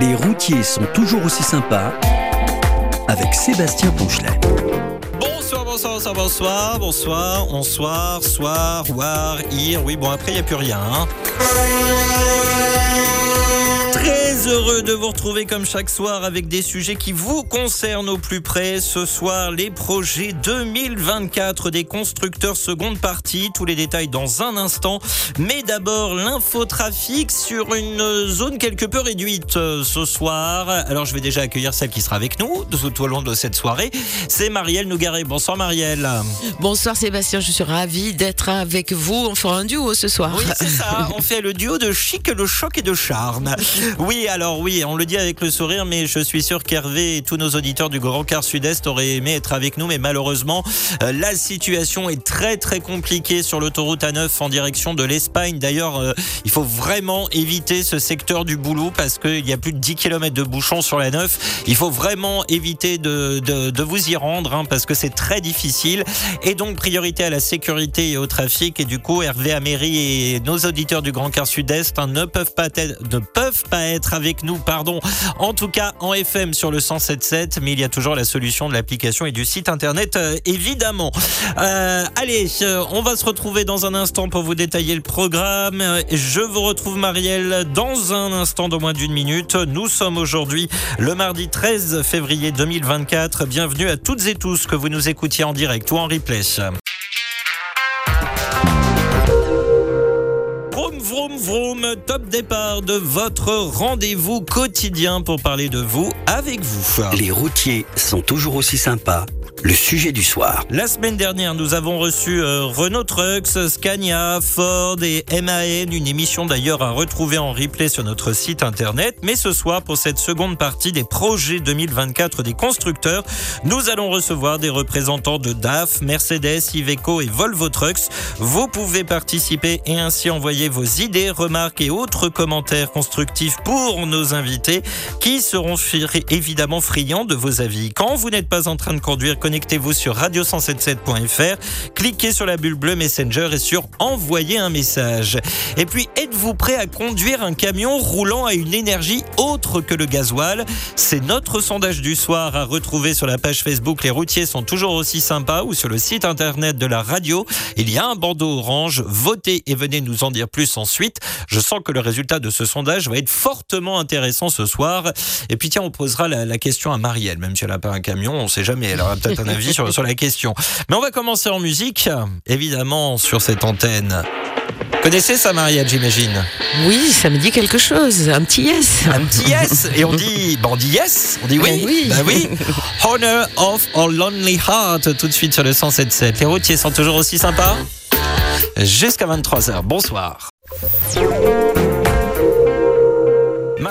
Les routiers sont toujours aussi sympas avec Sébastien Ponchelet. Bonsoir, bonsoir, bonsoir, bonsoir, bonsoir, bonsoir, soir, war, ir. Oui, bon, après, il n'y a plus rien. hein. Très heureux de vous retrouver comme chaque soir avec des sujets qui vous concernent au plus près. Ce soir, les projets 2024 des constructeurs seconde partie. Tous les détails dans un instant. Mais d'abord, l'infotrafic sur une zone quelque peu réduite euh, ce soir. Alors, je vais déjà accueillir celle qui sera avec nous tout au long de cette soirée. C'est Marielle Nougaret. Bonsoir Marielle. Bonsoir Sébastien, je suis ravie d'être avec vous. On fera un duo ce soir. Oui, c'est ça. On fait le duo de chic, le choc et de charme. Oui, alors oui, on le dit avec le sourire, mais je suis sûr qu'Hervé et tous nos auditeurs du Grand Quart Sud-Est auraient aimé être avec nous, mais malheureusement, euh, la situation est très très compliquée sur l'autoroute A9 en direction de l'Espagne. D'ailleurs, euh, il faut vraiment éviter ce secteur du boulot parce qu'il y a plus de 10 km de bouchons sur la 9. Il faut vraiment éviter de, de, de vous y rendre hein, parce que c'est très difficile. Et donc, priorité à la sécurité et au trafic. Et du coup, Hervé Améry et nos auditeurs du Grand Quart Sud-Est hein, ne peuvent pas être, ne peuvent pas être avec nous, pardon. En tout cas, en FM sur le 107.7, mais il y a toujours la solution de l'application et du site internet, euh, évidemment. Euh, allez, euh, on va se retrouver dans un instant pour vous détailler le programme. Je vous retrouve, Marielle, dans un instant de moins d'une minute. Nous sommes aujourd'hui le mardi 13 février 2024. Bienvenue à toutes et tous que vous nous écoutiez en direct ou en replay. Top départ de votre rendez-vous quotidien pour parler de vous avec vous. Les routiers sont toujours aussi sympas. Le sujet du soir. La semaine dernière, nous avons reçu euh, Renault Trucks, Scania, Ford et MAN, une émission d'ailleurs à retrouver en replay sur notre site internet. Mais ce soir, pour cette seconde partie des projets 2024 des constructeurs, nous allons recevoir des représentants de DAF, Mercedes, Iveco et Volvo Trucks. Vous pouvez participer et ainsi envoyer vos idées, remarques et autres commentaires constructifs pour nos invités qui seront évidemment friands de vos avis. Quand vous n'êtes pas en train de conduire, connectez-vous sur radio177.fr, cliquez sur la bulle bleue Messenger et sur envoyer un message. Et puis, êtes-vous prêt à conduire un camion roulant à une énergie autre que le gasoil? C'est notre sondage du soir à retrouver sur la page Facebook Les routiers sont toujours aussi sympas ou sur le site internet de la radio. Il y a un bandeau orange. Votez et venez nous en dire plus ensuite. Je sens que le résultat de ce sondage va être fortement intéressant ce soir. Et puis tiens, on posera la, la question à Marielle, même si elle n'a pas un camion, on sait jamais. Elle aura peut-être un avis sur, sur la question. Mais on va commencer en musique, évidemment, sur cette antenne. Connaissez ça, Marielle, j'imagine Oui, ça me dit quelque chose. Un petit yes. Un petit yes Et on dit, bah on dit yes On dit oui Ben oui. Oui Honor of Our Lonely Heart, tout de suite sur le 107.7. Les routiers sont toujours aussi sympas Jusqu'à 23h. Bonsoir.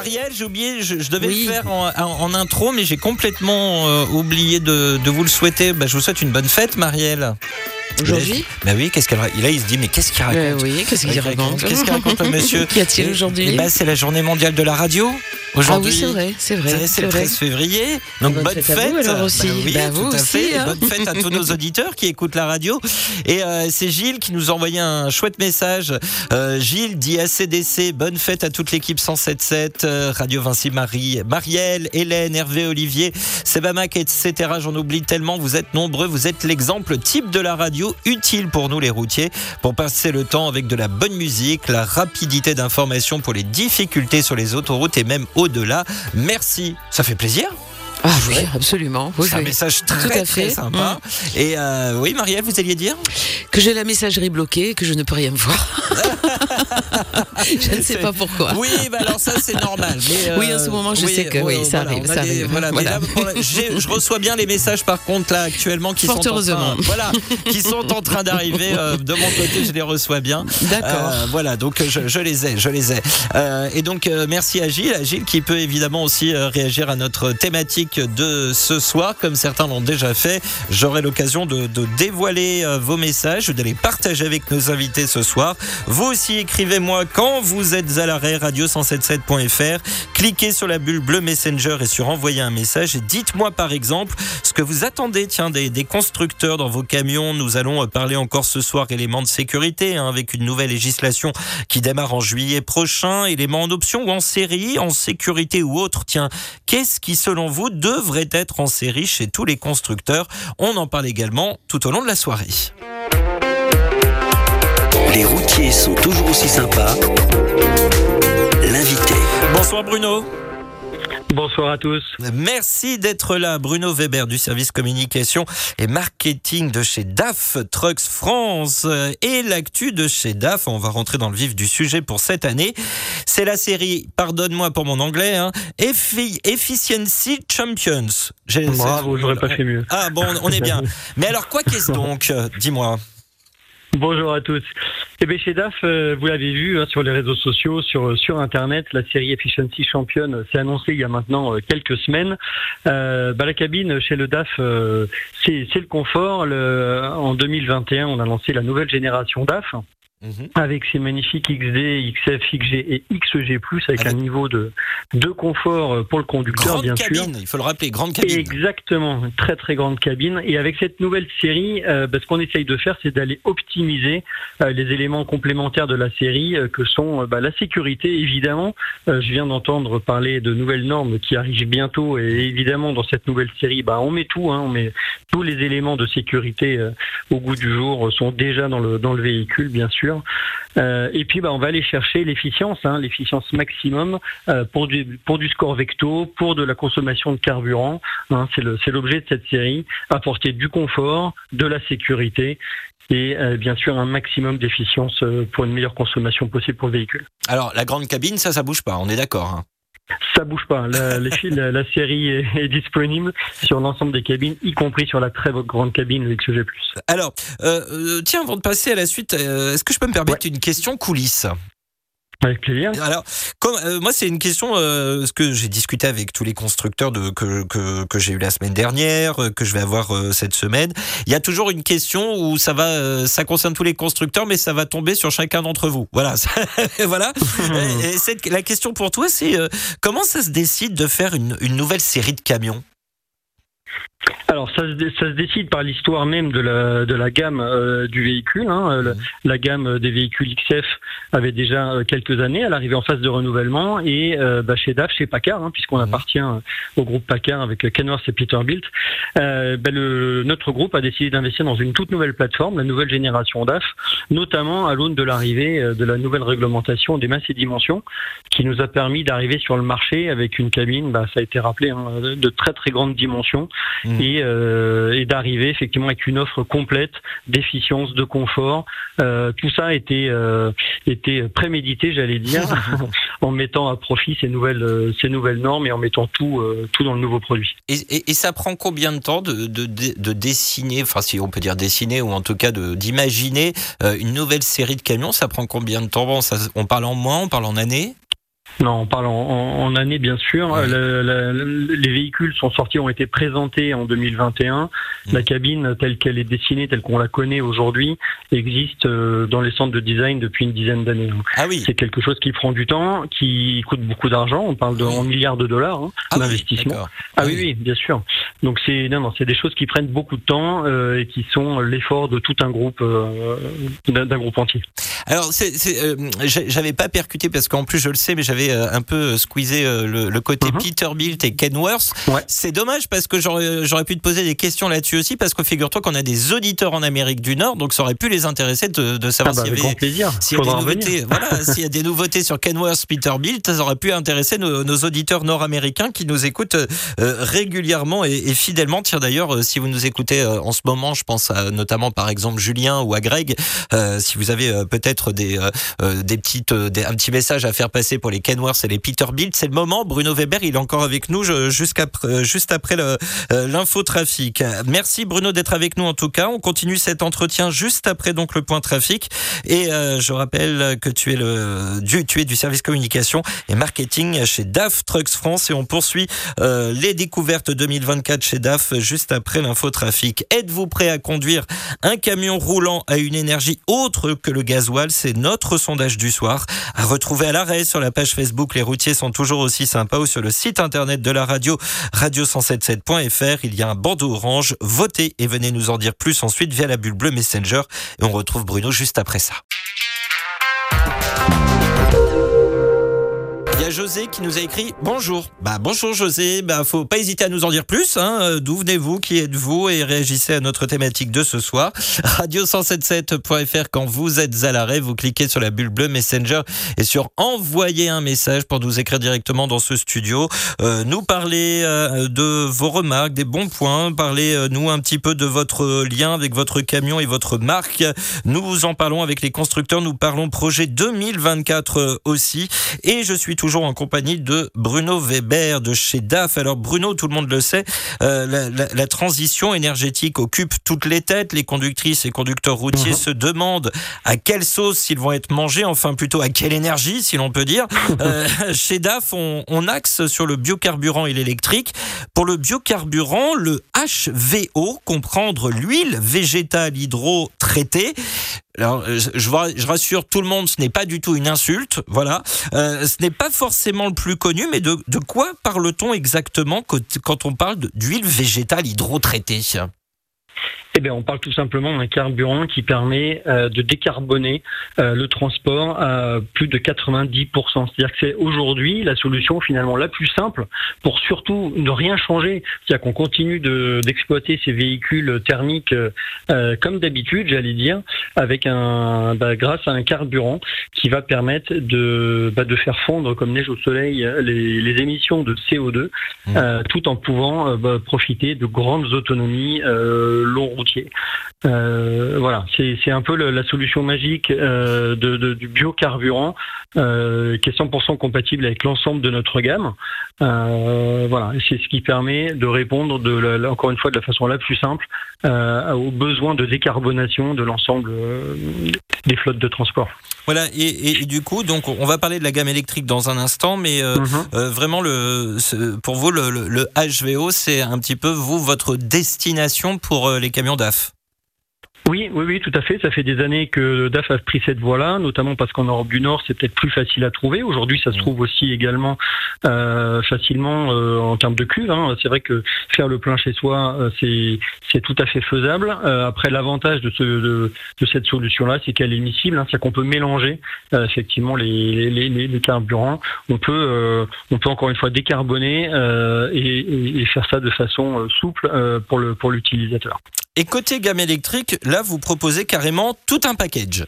Marielle, j'ai oublié, je, je devais Oui. le faire en, en- en intro, mais j'ai complètement euh, oublié de, de vous le souhaiter. Bah, je vous souhaite une bonne fête, Marielle. Aujourd'hui Bah oui, qu'est-ce qu'elle Là, il se dit, mais qu'est-ce qu'il raconte? Euh, Oui, qu'est-ce qu'il raconte Qu'est-ce qu'il raconte le monsieur Qu'y a-t-il aujourd'hui? Eh ben, C'est la journée mondiale de la radio. Ah Aujourd'hui, oui, c'est vrai, c'est vrai. c'est le vrai. 13 février. Donc Bonne bonne, fête à vous, alors aussi. Bah oui, Bah, tout vous à aussi, fait. Et hein. Bonne fête à tous nos auditeurs qui écoutent la radio. Et euh, c'est Gilles qui nous a envoyé un chouette message. Euh, Gilles dit ACDC, bonne fête à toute l'équipe 107.7, euh, Radio Vinci Marie, Marielle, Hélène, Hervé, Olivier, Sebamac, etc. J'en oublie tellement. Vous êtes nombreux. Vous êtes l'exemple type de la radio utile pour nous les routiers pour passer le temps avec de la bonne musique, la rapidité d'information pour les difficultés sur les autoroutes et même au-delà. Merci. Ça fait plaisir. Ah oui, absolument. Oui, C'est un message Tout très très sympa. Et euh, oui, Marielle, vous alliez dire? Que j'ai la messagerie bloquée, que je ne peux rien voir. je ne sais pas pourquoi. Oui, bah alors ça c'est normal. Mais, euh, Oui, en ce moment, je sais que oui, ça voilà, arrive, ça des- arrive. Voilà, mais Voilà. là, je reçois bien les messages par contre là actuellement qui Fort sont en heureusement. train, voilà, qui sont en train d'arriver euh, de mon côté. Je les reçois bien. D'accord. Euh, voilà, donc je, je les ai, je les ai. Et donc merci à Gilles, à Gilles qui peut évidemment aussi réagir à notre thématique de ce soir, comme certains l'ont déjà fait. J'aurai l'occasion de, dévoiler euh, vos messages, de les partager avec nos invités ce soir. Vous aussi, écrivez-moi quand vous êtes à l'arrêt, radio177.fr. Cliquez sur la bulle bleue Messenger et sur envoyer un message. Dites-moi par exemple ce que vous attendez tiens, des, constructeurs dans vos camions. Nous allons parler encore ce soir éléments de sécurité hein, avec une nouvelle législation qui démarre en juillet prochain. Éléments en option ou en série, en sécurité ou autre. Tiens, qu'est-ce qui selon vous devrait être en série chez tous les constructeurs On en parle également tout au long de la soirée. Les routiers sont toujours aussi sympas. L'invité. Bonsoir Bruno. Bonsoir à tous. Merci d'être là, Bruno Weber du service communication et marketing de chez DAF Trucks France et l'actu de chez DAF. On va rentrer dans le vif du sujet pour cette année. C'est la série, pardonne-moi pour mon anglais, hein, Efficiency Champions. Bravo, j'aurais pas fait mieux. Ah bon, on est bien. Mais alors quoi qu'est-ce donc Dis-moi? Bonjour à tous. Eh bien, chez DAF, euh, vous l'avez vu hein, sur les réseaux sociaux, sur, sur Internet, la série Efficiency Champion s'est annoncée il y a maintenant euh, quelques semaines. Euh, bah, la cabine chez le DAF, euh, c'est le confort. Le, en 2021, on a lancé la nouvelle génération DAF. Mmh. Avec ces magnifiques XD, XF, XG et XG+, avec, avec un niveau de, de confort pour le conducteur, grande bien cabine, sûr. il faut le rappeler, grande cabine. Exactement, très très grande cabine. Et avec cette nouvelle série, euh, bah, ce qu'on essaye de faire, c'est d'aller optimiser euh, les éléments complémentaires de la série, euh, que sont bah, la sécurité, évidemment. je viens d'entendre parler de nouvelles normes qui arrivent bientôt, et évidemment, dans cette nouvelle série, bah, on met tout, hein, on met tous les éléments de sécurité au goût du jour, sont déjà dans le, dans le véhicule, bien sûr. Euh, et puis, bah, on va aller chercher l'efficience, hein, l'efficience maximum euh, pour du pour du score vecto, pour de la consommation de carburant. Hein, c'est l'objet de cette série, apporter du confort, de la sécurité et euh, bien sûr un maximum d'efficience pour une meilleure consommation possible pour le véhicule. Alors, la grande cabine, ça, ça bouge pas. On est d'accord. Hein. Ça bouge pas. La, les fils, la, série est, est, disponible sur l'ensemble des cabines, y compris sur la très grande cabine, le XG+. Alors, euh, tiens, avant de passer à la suite, euh, est-ce que je peux me permettre ouais. une question coulisse? Avec plaisir. Alors, euh, moi, c'est une question euh, que j'ai discuté avec tous les constructeurs que, que, j'ai eu la semaine dernière, euh, que je vais avoir cette semaine. Il y a toujours une question où ça va, ça concerne tous les constructeurs, mais ça va tomber sur chacun d'entre vous. Voilà, voilà. Et cette, la question pour toi, c'est comment ça se décide de faire une nouvelle série de camions? Alors ça se, ça se décide par l'histoire même de la, de la gamme euh, du véhicule. Hein. La, la, gamme des véhicules XF avait déjà euh, quelques années, elle arrivait en phase de renouvellement et euh, bah, chez DAF, chez Packard, hein, puisqu'on mmh. appartient au groupe Packard avec Kenworth et Peterbilt, euh, bah, le, notre groupe a décidé d'investir dans une toute nouvelle plateforme, la nouvelle génération DAF, notamment à l'aune de l'arrivée de la nouvelle réglementation des masses et dimensions, qui nous a permis d'arriver sur le marché avec une cabine, bah, ça a été rappelé, hein, de très très grande dimension. Mmh. Et, euh, et d'arriver effectivement avec une offre complète d'efficience, de confort. Euh, tout ça était euh, était prémédité, j'allais dire, en mettant à profit ces nouvelles ces nouvelles normes et en mettant tout tout dans le nouveau produit. Et, et, et ça prend combien de temps de, de, de, dessiner, enfin si on peut dire dessiner ou en tout cas d'imaginer une nouvelle série de camions? Ça prend combien de temps? Bon, ça, On parle en mois, on parle en années? Non, on parle en, en, en année bien sûr. Ouais. Le, le, les véhicules sont sortis, ont été présentés en 2021. Mmh. La cabine telle qu'elle est dessinée, telle qu'on la connaît aujourd'hui, existe euh, dans les centres de design depuis une dizaine d'années. Ah oui. C'est quelque chose qui prend du temps, qui coûte beaucoup d'argent. On parle de oui. en milliards de dollars hein, ah d'investissement. Oui, ah oui, oui, bien sûr. Donc c'est non, non, c'est des choses qui prennent beaucoup de temps euh, et qui sont l'effort de tout un groupe, euh, d'un groupe entier. Alors, euh, j'avais pas percuté parce qu'en plus je le sais, mais j'avais un peu squeezé le, le, côté Mhm. Peterbilt et Kenworth. Ouais. C'est dommage parce que j'aurais pu te poser des questions là-dessus aussi parce que figure-toi qu'on a des auditeurs en Amérique du Nord, donc ça aurait pu les intéresser de, de savoir ah bah, s'il y avait s'il y, a des nouveautés. voilà, s'il y a des nouveautés sur Kenworth, Peterbilt, ça aurait pu intéresser nos, nos auditeurs nord-américains qui nous écoutent euh, régulièrement et, et, fidèlement. Tiens d'ailleurs, euh, si vous nous écoutez euh, en ce moment, je pense à notamment par exemple Julien ou à Greg, euh, si vous avez peut-être peut-être des, des petites, des, un petit message à faire passer pour les Kenworth et les Peterbilt. C'est le moment. Bruno Weber, il est encore avec nous jusqu'après, juste après l'infotrafic. Merci Bruno d'être avec nous en tout cas. On continue cet entretien juste après donc le point trafic. Et je rappelle que tu es le du, tu es du service communication et marketing chez DAF Trucks France et on poursuit les découvertes 2024 chez DAF juste après l'infotrafic. Êtes-vous prêt à conduire un camion roulant à une énergie autre que le gasoil? C'est notre sondage du soir. À retrouver à l'arrêt sur la page Facebook Les routiers sont toujours aussi sympas ou sur le site internet de la radio radio177.fr. Il y a un bandeau orange. Votez et venez nous en dire plus ensuite via la bulle bleue Messenger. Et on retrouve Bruno juste après ça. José qui nous a écrit bonjour. Bah bonjour José, bah faut pas hésiter à nous en dire plus. Hein. Euh, d'où venez-vous, qui êtes-vous et réagissez à notre thématique de ce soir. Radio177.fr quand vous êtes à l'arrêt, vous cliquez sur la bulle bleue Messenger et sur envoyer un message pour nous écrire directement dans ce studio. Euh, nous parler euh, de vos remarques, des bons points, parler nous un petit peu de votre lien avec votre camion et votre marque. Nous en parlons avec les constructeurs, nous parlons projet 2024 aussi et je suis toujours en compagnie de Bruno Weber de chez DAF. Alors Bruno, tout le monde le sait, euh, la, transition énergétique occupe toutes les têtes. Les conductrices et conducteurs routiers mhm. se demandent à quelle sauce ils vont être mangés, enfin plutôt à quelle énergie, si l'on peut dire. Euh, chez DAF, on, on axe sur le biocarburant et l'électrique. Pour le biocarburant, le HVO, comprendre l'huile végétale hydro-traitée. Alors, euh, je, je, rassure tout le monde, ce n'est pas du tout une insulte, voilà. Euh, ce n'est pas forcément le plus connu, mais de, de quoi parle-t-on exactement quand, on parle d'huile végétale hydrotraitée eh bien, on parle tout simplement d'un carburant qui permet euh, de décarboner euh, le transport à plus de 90%. C'est-à-dire que c'est aujourd'hui la solution finalement la plus simple pour surtout ne rien changer. C'est-à-dire qu'on continue d'exploiter ces véhicules thermiques euh, comme d'habitude, j'allais dire, avec un, bah, grâce à un carburant qui va permettre de, bah, de faire fondre comme neige au soleil les, les émissions de CO2, mmh. tout en pouvant bah, profiter de grandes autonomies euh, voilà, c'est un peu la solution magique euh, du biocarburant euh, qui est 100% compatible avec l'ensemble de notre gamme. voilà, c'est ce qui permet de répondre, encore une fois, de la façon la plus simple aux besoins de décarbonation de l'ensemble des flottes de transport. Voilà, et, du coup, donc on va parler de la gamme électrique dans un instant, mais mhm. vraiment, le, pour vous, le, le HVO, c'est un petit peu, vous, votre destination pour les camions DAF oui, oui, oui, tout à fait. Ça fait des années que DAF a pris cette voie-là, notamment parce qu'en Europe du Nord, c'est peut-être plus facile à trouver. Aujourd'hui, ça se trouve aussi également euh, facilement euh, en termes de cuve. Hein. C'est vrai que faire le plein chez soi, euh, c'est c'est tout à fait faisable. Euh, après, l'avantage de, ce, de, de cette solution-là, c'est qu'elle est miscible, hein. c'est qu'on peut mélanger euh, effectivement les, les, les, les, carburants. On peut on peut encore une fois décarboner et, et, faire ça de façon souple pour le pour l'utilisateur. Et côté gamme électrique, là, vous proposez carrément tout un package.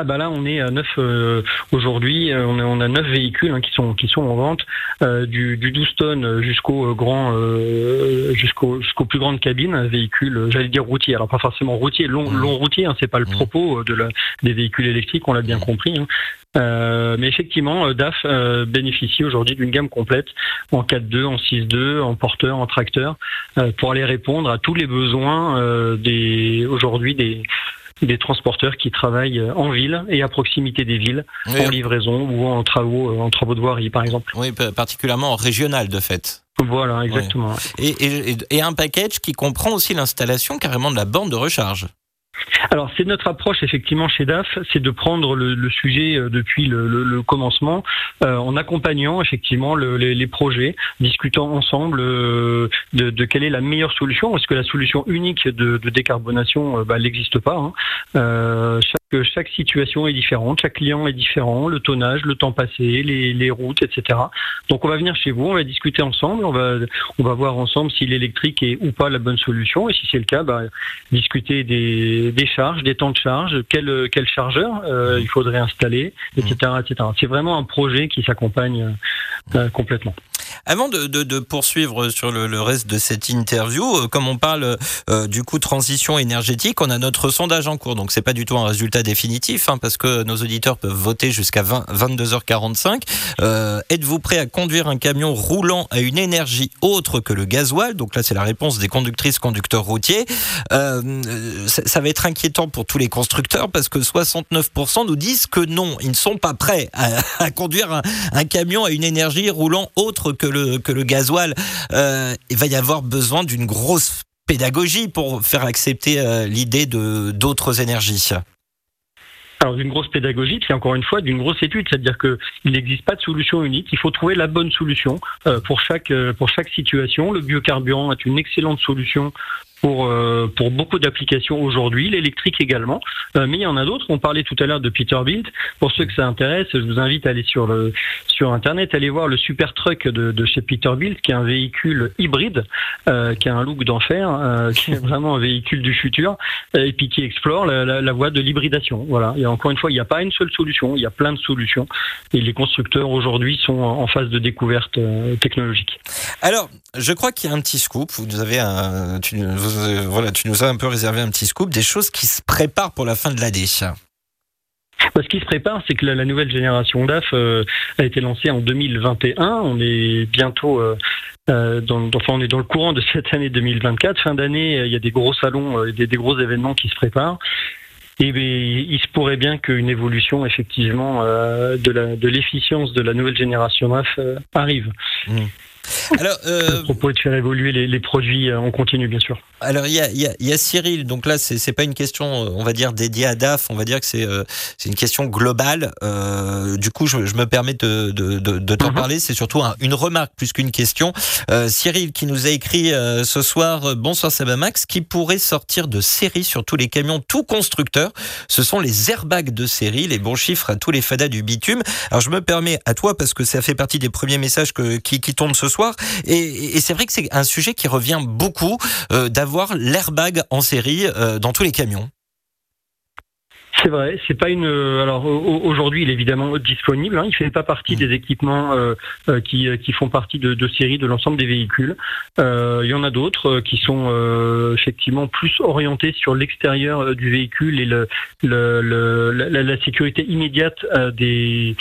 Ah bah là on est à neuf euh, aujourd'hui, euh, on, on, a neuf véhicules hein, qui sont qui sont en vente, euh, du, du 12 tonnes jusqu'au grand jusqu'au jusqu'aux plus grandes cabines, véhicules j'allais dire routiers, alors pas forcément routiers, long, mmh. long routier, hein, c'est pas le mmh. propos de la, des véhicules électriques, on l'a bien mmh. compris. Hein. mais effectivement, DAF bénéficie aujourd'hui d'une gamme complète en 4.2, en 6.2, en porteur, en tracteur, pour aller répondre à tous les besoins des aujourd'hui des des transporteurs qui travaillent en ville et à proximité des villes, en livraison ou en travaux, en travaux de voirie, par exemple. Oui, particulièrement en régional, de fait. Voilà, exactement. Et, et, un package qui comprend aussi l'installation carrément de la borne de recharge. Alors c'est notre approche effectivement chez DAF, c'est de prendre le, sujet euh, depuis le, commencement, euh, en accompagnant effectivement les, projets, discutant ensemble euh, de, quelle est la meilleure solution. Est-ce que la solution unique de, décarbonation, bah, n'existe pas hein. Chaque, chaque situation est différente, chaque client est différent, le tonnage, le temps passé, les, routes, etc. Donc on va venir chez vous, on va discuter ensemble, on va on va voir ensemble si l'électrique est ou pas la bonne solution, et si c'est le cas, bah, discuter des des, charges, des temps de charge, quel, quel chargeur euh, il faudrait installer, etc. etc. C'est vraiment un projet qui s'accompagne euh, complètement. Avant de, poursuivre sur le, reste de cette interview, euh, comme on parle euh, du coup transition énergétique, on a notre sondage en cours. Donc c'est pas du tout un résultat définitif, hein, parce que nos auditeurs peuvent voter jusqu'à 22h45. Euh, êtes-vous prêt à conduire un camion roulant à une énergie autre que le gasoil? Donc là, c'est la réponse des conductrices conducteurs routiers. ça, va être inquiétant pour tous les constructeurs parce que 69% nous disent que non, ils ne sont pas prêts à, conduire un camion à une énergie roulant autre que le, que le gasoil, euh, il va y avoir besoin d'une grosse pédagogie pour faire accepter euh, l'idée de d'autres énergies. Alors d'une grosse pédagogie, c'est encore une fois d'une grosse étude, c'est-à-dire qu'il n'existe pas de solution unique. Il faut trouver la bonne solution euh, pour chaque pour chaque situation. Le biocarburant est une excellente solution pour, euh, pour beaucoup d'applications aujourd'hui, l'électrique également. Euh, mais il y en a d'autres. On parlait tout à l'heure de Peterbilt. Pour ceux que ça intéresse, je vous invite à aller sur le sur internet, aller voir le super truck de, de chez Peterbilt, qui est un véhicule hybride, euh, qui a un look d'enfer, euh, qui est vraiment un véhicule du futur, euh, et puis qui explore la, la, la voie de l'hybridation. Voilà. Et encore une fois, il n'y a pas une seule solution, il y a plein de solutions. Et les constructeurs aujourd'hui sont en phase de découverte technologique. Alors, je crois qu'il y a un petit scoop. Vous avez un, tu, euh, voilà, tu nous as un peu réservé un petit scoop, des choses qui se préparent pour la fin de l'année. Bah, ce qui se prépare, c'est que la, nouvelle génération DAF euh, a été lancée en 2021. On est bientôt euh, dans, enfin, on est dans le courant de cette année 2024. Fin d'année, il y a des gros salons, des, des, gros événements qui se préparent. Et bien, il se pourrait bien qu'une évolution effectivement de l'efficience de, la nouvelle génération DAF arrive. Mmh. Alors, euh, propos de faire évoluer les, produits on euh, continue, bien sûr. Alors, il y a, y a, Cyril, donc là, c'est pas une question, euh, on va dire, dédiée à DAF, on va dire que c'est euh, une question globale. du coup, je, me permets de, de, de, t'en mhm. parler, c'est surtout une remarque plus qu'une question. Cyril qui nous a écrit ce soir, bonsoir Max, qui pourrait sortir de série sur tous les camions, tout constructeur. Ce sont les airbags de série, les bons chiffres à tous les fadas du bitume. Alors, je me permets à toi, parce que ça fait partie des premiers messages que, qui, qui tombent ce soir. Et, c'est vrai que c'est un sujet qui revient beaucoup euh, d'avoir l'airbag en série euh, dans tous les camions. C'est vrai, c'est pas une. Euh, alors aujourd'hui, il est évidemment disponible. Hein, il fait pas partie mmh. des équipements euh, qui, qui font partie de, de série de l'ensemble des véhicules. il y en a d'autres qui sont effectivement plus orientés sur l'extérieur du véhicule et le, le, la, la, sécurité immédiate des,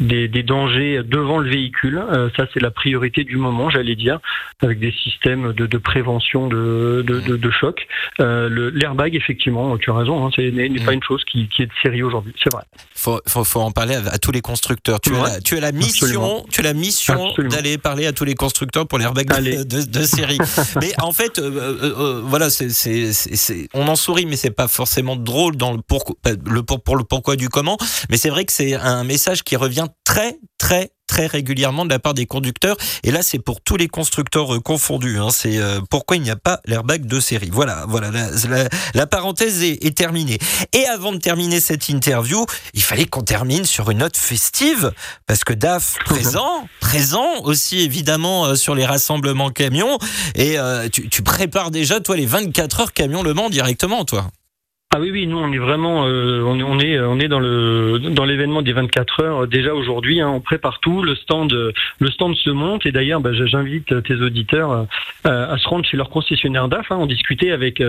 des, des dangers devant le véhicule. ça, c'est la priorité du moment, j'allais dire, avec des systèmes de, de prévention de, de, de, choc. L'airbag, effectivement, tu as raison, hein, n'est pas mmh. une chose qui qui, est de série aujourd'hui. C'est vrai. Faut, faut, faut, en parler à, tous les constructeurs. Tu, as, tu as la mission, tu as la mission d'aller parler à tous les constructeurs pour l'airbag de, série. mais en fait, euh, euh, euh, voilà, c'est, on en sourit, mais c'est pas forcément drôle dans le pour, le pour, pour le pourquoi du comment. Mais c'est vrai que c'est un message qui revient très, très, très régulièrement de la part des conducteurs. Et là, c'est pour tous les constructeurs euh, confondus. Hein. C'est euh, pourquoi il n'y a pas l'airbag de série. Voilà, voilà, la, parenthèse est, terminée. Et avant de terminer cette interview, il fallait qu'on termine sur une note festive, parce que DAF présent, présent aussi évidemment euh, sur les rassemblements camions. Et tu, tu prépares déjà, toi, les 24 heures camion Le Mans directement, toi? Ah oui, oui, nous on est vraiment, euh, on, est, on est dans le dans l'événement des 24 heures euh, déjà aujourd'hui. Hein, on prépare tout, le stand, le stand se monte et d'ailleurs, bah, j'invite tes auditeurs euh, à se rendre chez leur concessionnaire DAF, hein, en discuter avec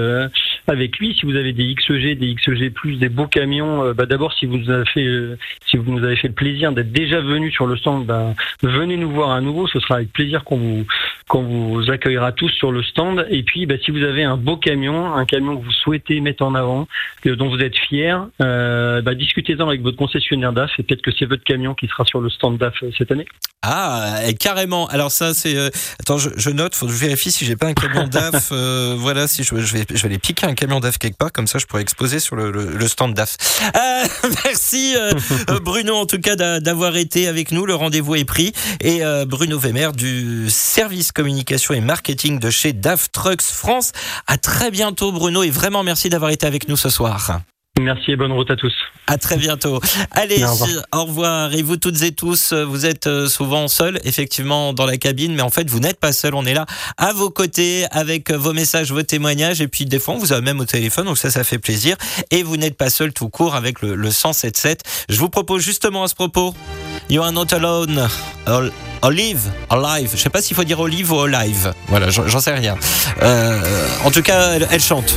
avec lui. Si vous avez des XEG, des XEG plus, des beaux camions, bah, d'abord si vous nous avez fait si vous nous avez fait le plaisir d'être déjà venu sur le stand, bah, venez nous voir à nouveau. Ce sera avec plaisir qu'on vous qu'on vous accueillera tous sur le stand. Et puis, bah, si vous avez un beau camion, un camion que vous souhaitez mettre en avant, dont vous êtes fier, euh, bah, discutez-en avec votre concessionnaire DAF et peut-être que c'est votre camion qui sera sur le stand DAF euh, cette année. Ah, carrément. Alors ça, c'est. Euh, attends, je, note. Faut que je vérifie si j'ai pas un camion DAF. voilà, si je, je, vais, je vais aller piquer un camion DAF quelque part, comme ça, je pourrais exposer sur le, le, stand DAF. merci Bruno, en tout cas, d'avoir été avec nous. Le rendez-vous est pris. Et Bruno Wemer du service communication et marketing de chez DAF Trucks France. À très bientôt, Bruno, et vraiment merci d'avoir été avec nous ce soir. Merci et bonne route à tous. À très bientôt. Allez, au revoir. Et vous toutes et tous, vous êtes euh, souvent seuls, effectivement, dans la cabine, mais en fait, vous n'êtes pas seuls. On est là à vos côtés avec vos messages, vos témoignages, et puis des fois, on vous a même au téléphone, donc ça, ça fait plaisir. Et vous n'êtes pas seul tout court avec le, le 107.7. Je vous propose justement à ce propos, You are not alone. Olive, alive. Je sais pas s'il faut dire olive ou alive. Voilà, j'en sais rien. Euh, en tout cas, elle, elle chante.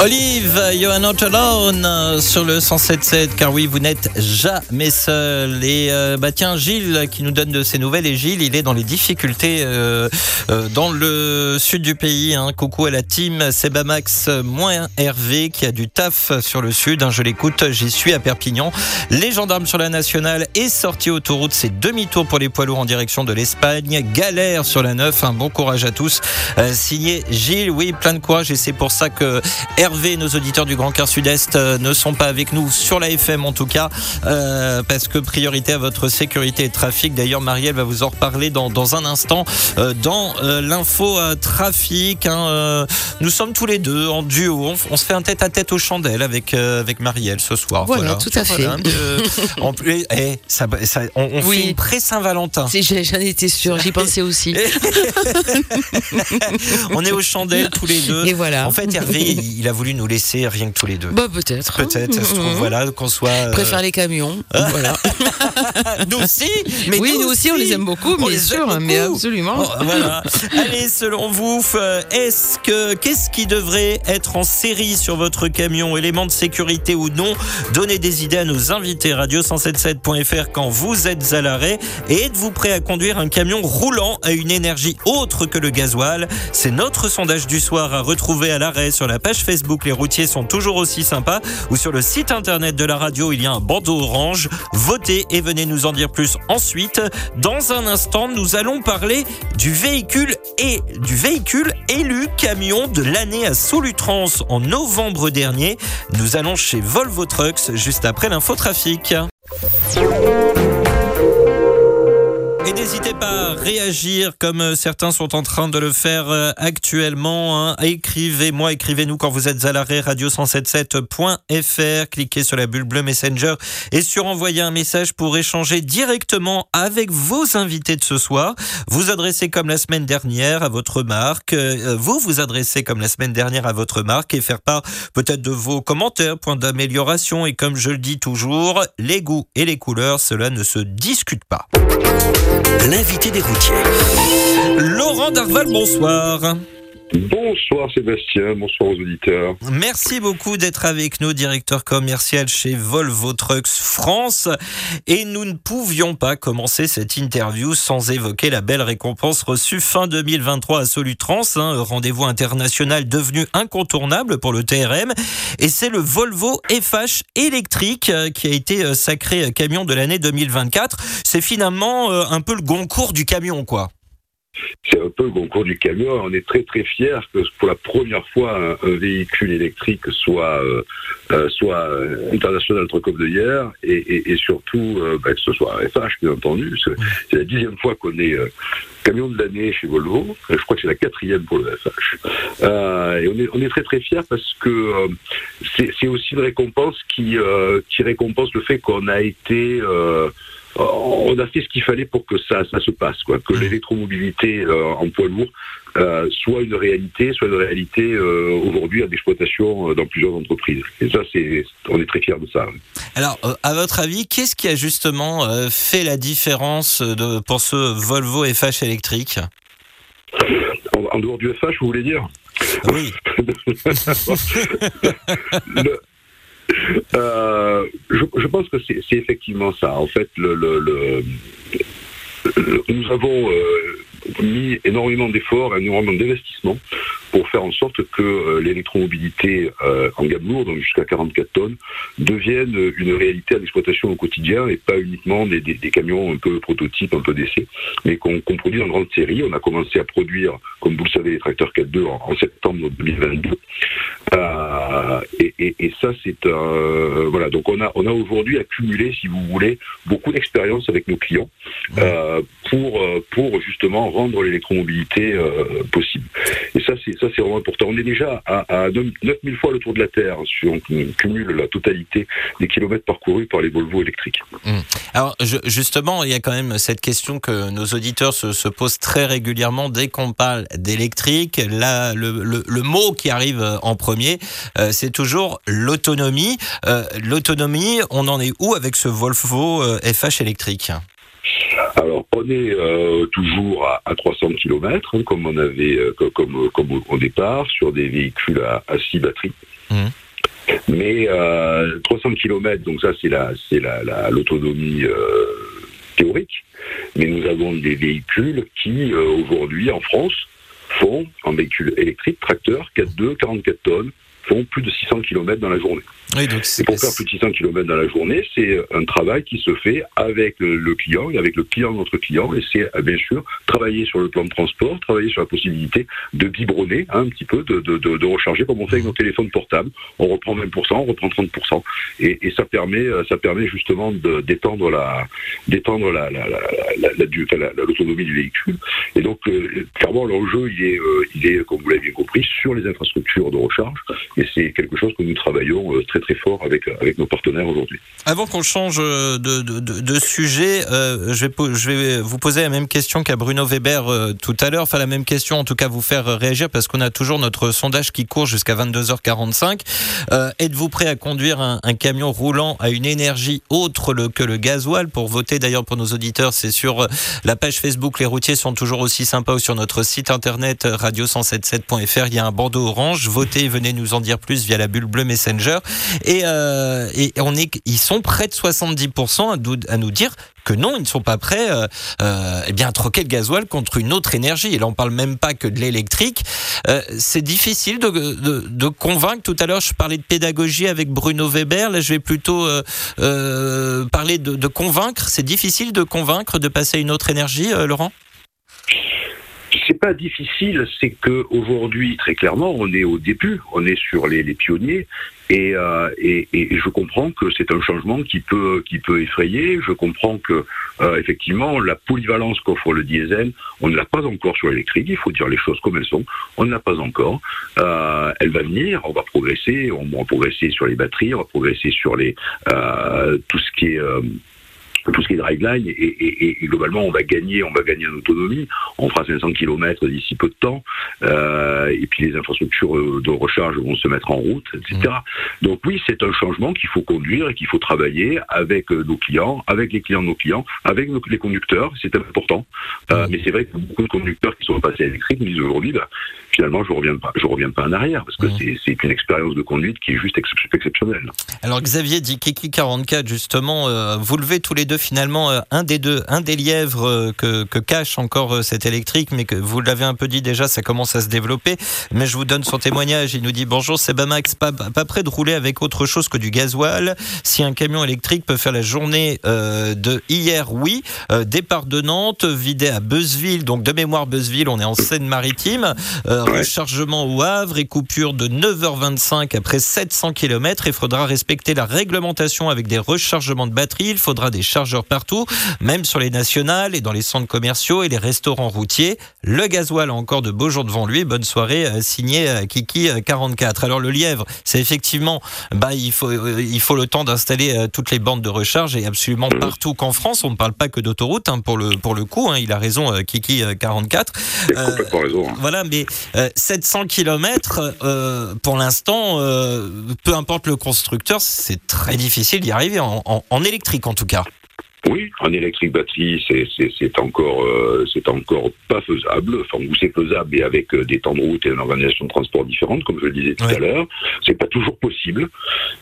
Olive, you are not alone euh, sur le 107.7 car oui, vous n'êtes jamais seul. Et euh, bah tiens, Gilles qui nous donne de ses nouvelles et Gilles, il est dans les difficultés euh, euh, dans le sud du pays. Hein. Coucou à la team Sebamax moins Hervé qui a du taf sur le sud. Hein. Je l'écoute, j'y suis à Perpignan. Les gendarmes sur la nationale et sortie autoroute, c'est demi-tour pour les poids lourds en direction de l'Espagne. Galère sur la 9. Un bon courage à tous. signé Gilles, oui, plein de courage et c'est pour ça que Hervé, nos auditeurs du Grand Quart Sud-Est euh, ne sont pas avec nous sur la FM en tout cas, euh, parce que priorité à votre sécurité et trafic. D'ailleurs, Marielle va vous en reparler dans, dans un instant euh, dans l'info trafic. Hein, nous sommes tous les deux en duo. On, se fait un tête à tête aux chandelles avec avec Marielle ce soir. Voilà, tout à fait. en plus, eh, ça, ça, on, on fait une pré-Saint-Valentin. J'en étais sûre, j'y pensais aussi. on est aux chandelles tous les deux. Et voilà. En fait, Hervé, il a voulu nous laisser rien que tous les deux. Bah peut-être. Peut-être, ça se trouve, Mhm. voilà, qu'on soit. euh, Préfère les camions. voilà. nous aussi, mais oui, nous aussi, on les aime beaucoup, On bien sûr, aime mais absolument. Oh, voilà. Allez, selon vous, euh, est-ce que qu'est-ce qui devrait être en série sur votre camion, élément de sécurité ou non? Donnez des idées à nos invités radio177.fr quand vous êtes à l'arrêt et êtes-vous prêt à conduire un camion roulant à une énergie autre que le gasoil? C'est notre sondage du soir à retrouver à l'arrêt sur la page Facebook Les routiers sont toujours aussi sympas ou sur le site internet de la radio, il y a un bandeau orange. Votez et venez nous en dire plus ensuite. Dans un instant, nous allons parler du véhicule et du véhicule élu camion de l'année à Solutrans en novembre dernier. Nous allons chez Volvo Trucks juste après l'infotrafic. Et n'hésitez pas à réagir comme euh, certains sont en train de le faire euh, actuellement. hein. Écrivez-moi, écrivez-nous quand vous êtes à l'arrêt radio177.fr. Cliquez sur la bulle bleue Messenger et sur envoyer un message pour échanger directement avec vos invités de ce soir. Vous adressez comme la semaine dernière à votre marque. euh, Vous vous adressez comme la semaine dernière à votre marque et faire part peut-être de vos commentaires, points d'amélioration. Et comme je le dis toujours, les goûts et les couleurs, cela ne se discute pas. L'invité des routiers. Laurent Darval, bonsoir. Bonsoir Sébastien, bonsoir aux auditeurs. Merci beaucoup d'être avec nous, directeur commercial chez Volvo Trucks France. Et nous ne pouvions pas commencer cette interview sans évoquer la belle récompense reçue fin 2023 à Solutrans, hein, rendez-vous international devenu incontournable pour le TRM. Et c'est le Volvo FH électrique euh, qui a été euh, sacré euh, camion de l'année 2024. C'est finalement un peu le Goncourt du camion, quoi. C'est un peu le concours du camion. On est très très fiers que pour la première fois un, véhicule électrique soit euh, euh, soit international Trocop de hier et, et, surtout euh, bah, que ce soit FH bien entendu. C'est la dixième fois qu'on est camion de l'année chez Volvo. Je crois que c'est la quatrième pour le FH. Et on est on est très très fiers parce que c'est aussi une récompense qui qui récompense le fait qu'on a été on a fait ce qu'il fallait pour que ça, ça se passe, quoi, que Mhm. l'électromobilité euh, en poids lourd euh, soit une réalité, soit une réalité euh, aujourd'hui en exploitation euh, dans plusieurs entreprises. Et ça, c'est, on est très fiers de ça. Alors, à votre avis, qu'est-ce qui a justement fait la différence de, pour ce Volvo FH électrique? En, en dehors du FH, vous voulez dire? Oui. Le- euh, je, pense que c'est effectivement ça. En fait, nous avons euh, mis énormément d'efforts, énormément d'investissements pour faire en sorte que euh, l'électromobilité euh, en gamme lourde, donc jusqu'à 44 tonnes, devienne une réalité à l'exploitation au quotidien et pas uniquement des, des, des camions un peu prototypes, un peu d'essai, mais qu'on produit en grande série. On a commencé à produire, comme vous le savez, les tracteurs 4.2 en, en, septembre 2022. Euh, et, et, et, ça, c'est un... voilà, donc on a, on a aujourd'hui accumulé, si vous voulez, beaucoup d'expérience avec nos clients euh, pour, pour justement rendre l'électromobilité euh, possible. Et ça, c'est vraiment important. On est déjà à, à 9000 fois le tour de la Terre si on cumule la totalité des kilomètres parcourus par les Volvo électriques. Mmh. Alors, justement, il y a quand même cette question que nos auditeurs se, se posent très régulièrement dès qu'on parle d'électrique. Là, le, mot qui arrive en premier, euh, c'est toujours l'autonomie. Euh, l'autonomie, on en est où avec ce Volvo FH électrique? Alors, on est euh, toujours à, à, 300 km, hein, comme on avait, euh, comme, comme, au départ, sur des véhicules à, à 6 batteries. Mmh. Mais euh, 300 km, donc ça c'est la, c'est la, l'autonomie euh, théorique. Mais nous avons des véhicules qui euh, aujourd'hui en France font en véhicule électrique, tracteur, 4.2, 44 tonnes, font plus de 600 km dans la journée. Oui, donc et pour faire plus de 600 km dans la journée, c'est un travail qui se fait avec le client et avec le client de notre client. Et c'est bien sûr travailler sur le plan de transport, travailler sur la possibilité de biberonner hein, un petit peu, de, de, de, de, recharger comme on fait avec nos téléphones portables. On reprend 20%, on reprend 30%. Et, et ça permet, ça permet justement d'étendre la, d'étendre la, la, la, la, l'autonomie du véhicule. Et donc, euh, clairement, l'enjeu, il est, euh, il est, comme vous l'avez bien compris, sur les infrastructures de recharge. Et c'est quelque chose que nous travaillons euh, très très fort avec, avec nos partenaires aujourd'hui. Avant qu'on change de, de, de, sujet, euh, je, vais, je vais vous poser la même question qu'à Bruno Weber euh, tout à l'heure, enfin la même question, en tout cas vous faire réagir parce qu'on a toujours notre sondage qui court jusqu'à 22h45. Euh, Êtes-vous prêt à conduire un, camion roulant à une énergie autre que le gasoil? Pour voter d'ailleurs pour nos auditeurs, c'est sur la page Facebook Les routiers sont toujours aussi sympas ou sur notre site internet radio177.fr. Il y a un bandeau orange. Votez, venez nous en dire plus via la bulle bleue Messenger. Et, euh, et on est, ils sont près de 70% à nous, à nous dire que non, ils ne sont pas prêts euh, euh, eh bien, à troquer le gasoil contre une autre énergie. Et là, on parle même pas que de l'électrique. Euh, c'est difficile de, de, convaincre. Tout à l'heure, je parlais de pédagogie avec Bruno Weber. Là, je vais plutôt parler de, de convaincre. C'est difficile de convaincre de passer à une autre énergie, Laurent? C'est pas difficile, c'est que aujourd'hui, très clairement, on est au début, on est sur les, pionniers, et, euh, et, je comprends que c'est un changement qui peut qui peut effrayer. Je comprends que euh, effectivement la polyvalence qu'offre le diesel, on ne l'a pas encore sur l'électrique. Il faut dire les choses comme elles sont. On ne l'a pas encore. Euh, elle va venir. On va progresser. On va progresser sur les batteries. On va progresser sur les tout ce qui est tout ce qui est dragline et, et, et, globalement on va gagner on va gagner en autonomie. On fera 500 km d'ici peu de temps. Euh, et puis les infrastructures de recharge vont se mettre en route etc mmh. donc oui c'est un changement qu'il faut conduire et qu'il faut travailler avec nos clients avec les clients de nos clients avec nos, les conducteurs. C'est important. Euh, mais c'est vrai que beaucoup de conducteurs qui sont passés à l'électrique nous disent aujourd'hui bah, finalement je reviens pas je reviens pas en arrière parce que mmh. c'est une expérience de conduite qui est juste ex exceptionnelle. Alors Xavier dit Kiki 44 justement euh, vous levez tous les deux finalement euh, un des deux, un des lièvres euh, que, que cache encore euh, cet électrique, mais que vous l'avez un peu dit déjà, ça commence à se développer. Mais je vous donne son témoignage. Il nous dit bonjour, c'est Bamax, pas, pas prêt de rouler avec autre chose que du gasoil. Si un camion électrique peut faire la journée euh, de hier, oui. Euh, départ de Nantes, vidé à Beuzeville, donc de mémoire Beuzeville, on est en Seine-Maritime. Euh, ouais. Rechargement au Havre et coupure de 9h25 après 700 km. Il faudra respecter la réglementation avec des rechargements de batterie. Il faudra des charges partout, même sur les nationales et dans les centres commerciaux et les restaurants routiers. Le gasoil a encore de beaux jours devant lui. Bonne soirée, euh, signé euh, Kiki 44. Alors le lièvre, c'est effectivement, bah, il faut, euh, il faut le temps d'installer toutes les bandes de recharge et absolument partout qu'en France. On ne parle pas que d'autoroute hein, pour le pour le coup. Hein, il a raison, Kiki 44. Euh, raison, hein. Voilà, mais euh, 700 km euh, pour l'instant, peu importe le constructeur, c'est très difficile d'y arriver en, en, en électrique en tout cas. Oui, en électrique batterie, c'est encore, euh, c'est encore pas faisable. Enfin, où c'est faisable, mais avec euh, des temps de route et une organisation de transport différente, comme je le disais tout à l'heure, c'est pas toujours possible.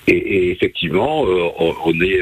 Et, effectivement, euh, on est,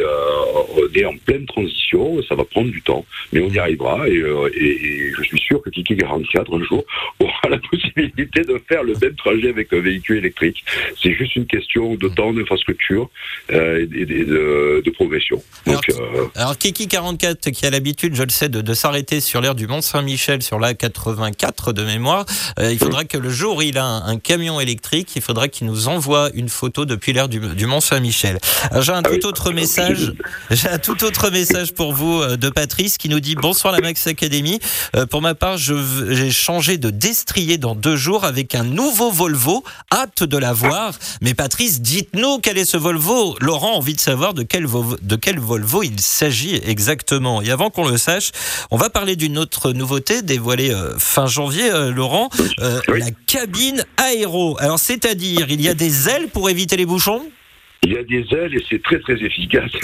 on est en pleine transition. Ça va prendre du temps, mais on y arrivera. Et, et je suis sûr que Kiki 44 un jour aura la possibilité de faire le même trajet avec un véhicule électrique. C'est juste une question de temps, d'infrastructure et, de, de, progression. Donc, alors 44 qui a l'habitude, je le sais, de, s'arrêter sur l'air du Mont-Saint-Michel sur la 84 de mémoire, euh, il faudra que le jour où il a un, camion électrique, il faudra qu'il nous envoie une photo depuis l'air du, Mont-Saint-Michel. J'ai un tout autre message, j'ai un tout autre message pour vous euh, de Patrice qui nous dit bonsoir la Max Academy. Euh, pour ma part, j'ai changé de destrier dans deux jours avec un nouveau Volvo. Hâte de l'avoir. Mais Patrice, dites-nous quel est ce Volvo. Laurent a envie de savoir de quel, de quel Volvo il s'agit exactement. Et avant qu'on le sache, on va parler d'une autre nouveauté dévoilée euh, fin janvier, euh, Laurent, euh, la cabine aéro. Alors, c'est-à-dire, il y a des ailes pour éviter les bouchons? Il y a des ailes et c'est très très efficace.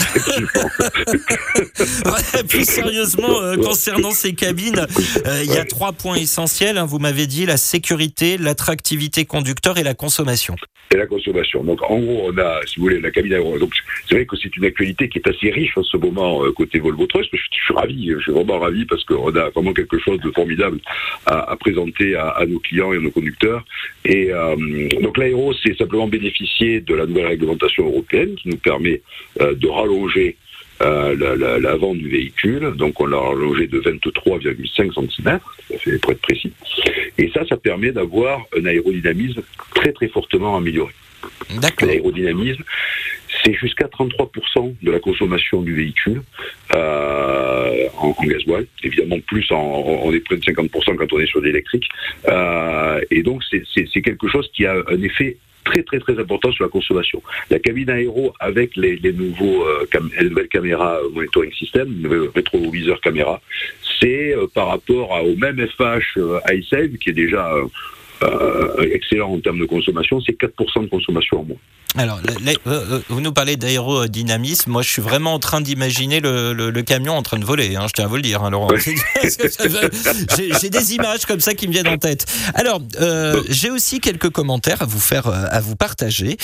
plus sérieusement, euh, concernant ces cabines, euh, il y a trois points essentiels. Hein, vous m'avez dit la sécurité, l'attractivité conducteur et la consommation. Et la consommation. Donc en gros, on a, si vous voulez, la cabine aéro. Donc c'est vrai que c'est une actualité qui est assez riche en ce moment euh, côté Volvo Trust. Je, je, suis ravi, je suis vraiment ravi parce qu'on a vraiment quelque chose de formidable à, présenter à, nos clients et à nos conducteurs. Et donc l'aéro, c'est simplement bénéficier de la nouvelle réglementation européenne qui nous permet euh, de rallonger euh, l'avant du véhicule. Donc on l'a rallongé de 23,5 cm, ça fait pour être précis. Et ça, ça permet d'avoir un aérodynamisme très très fortement amélioré. L'aérodynamisme, c'est jusqu'à 33% de la consommation du véhicule euh, en, gasoil. Évidemment, plus on est près de 50% quand on est sur l'électrique. et donc, c'est quelque chose qui a un effet très très très important sur la consommation. La cabine aéro avec les, nouveaux euh, nouvelles caméras euh, monitoring system, rétroviseur caméra, c'est euh, par rapport au même FH iSave qui est déjà excellent en termes de consommation, c'est 4% de consommation en moins. Alors, euh, euh, vous nous parlez d'aérodynamisme. Moi, je suis vraiment en train d'imaginer le, camion en train de voler. Hein, je tiens à vous le dire, hein, Laurent. j'ai des images comme ça qui me viennent en tête. Alors, euh, j'ai aussi quelques commentaires à vous faire, à vous partager.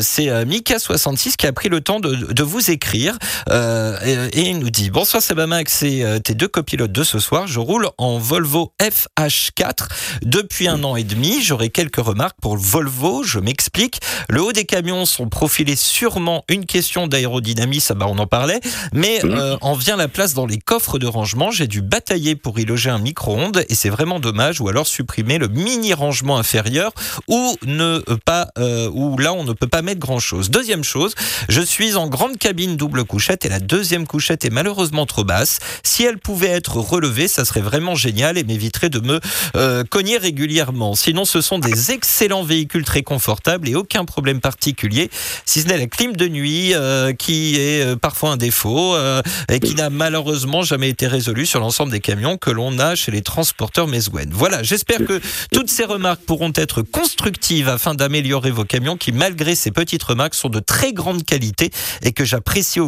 C'est Mika66 qui a pris le temps de, vous écrire et, il nous dit Bonsoir Sebamax et tes deux copilotes de ce soir. Je roule en Volvo FH4 depuis un an et demi. J'aurai quelques remarques pour Volvo. Je m'explique. Le haut des camions sont profilés sûrement une question d'aérodynamisme, bah on en parlait, mais mmh. euh, en vient la place dans les coffres de rangement. J'ai dû batailler pour y loger un micro-ondes et c'est vraiment dommage. Ou alors supprimer le mini rangement inférieur ou ne pas, euh, ou là on ne peut pas mettre grand chose. Deuxième chose, je suis en grande cabine double couchette et la deuxième couchette est malheureusement trop basse. Si elle pouvait être relevée, ça serait vraiment génial et m'éviterait de me euh, cogner régulièrement. Sinon, ce sont des excellents véhicules très confortables et aucun problème particulier si ce n'est la clim de nuit euh, qui est euh, parfois un défaut euh, et qui n'a malheureusement jamais été résolu sur l'ensemble des camions que l'on a chez les transporteurs Meswen. Voilà, j'espère que toutes ces remarques pourront être constructives afin d'améliorer vos camions qui, malgré ces petites remarques, sont de très grande qualité et que j'apprécie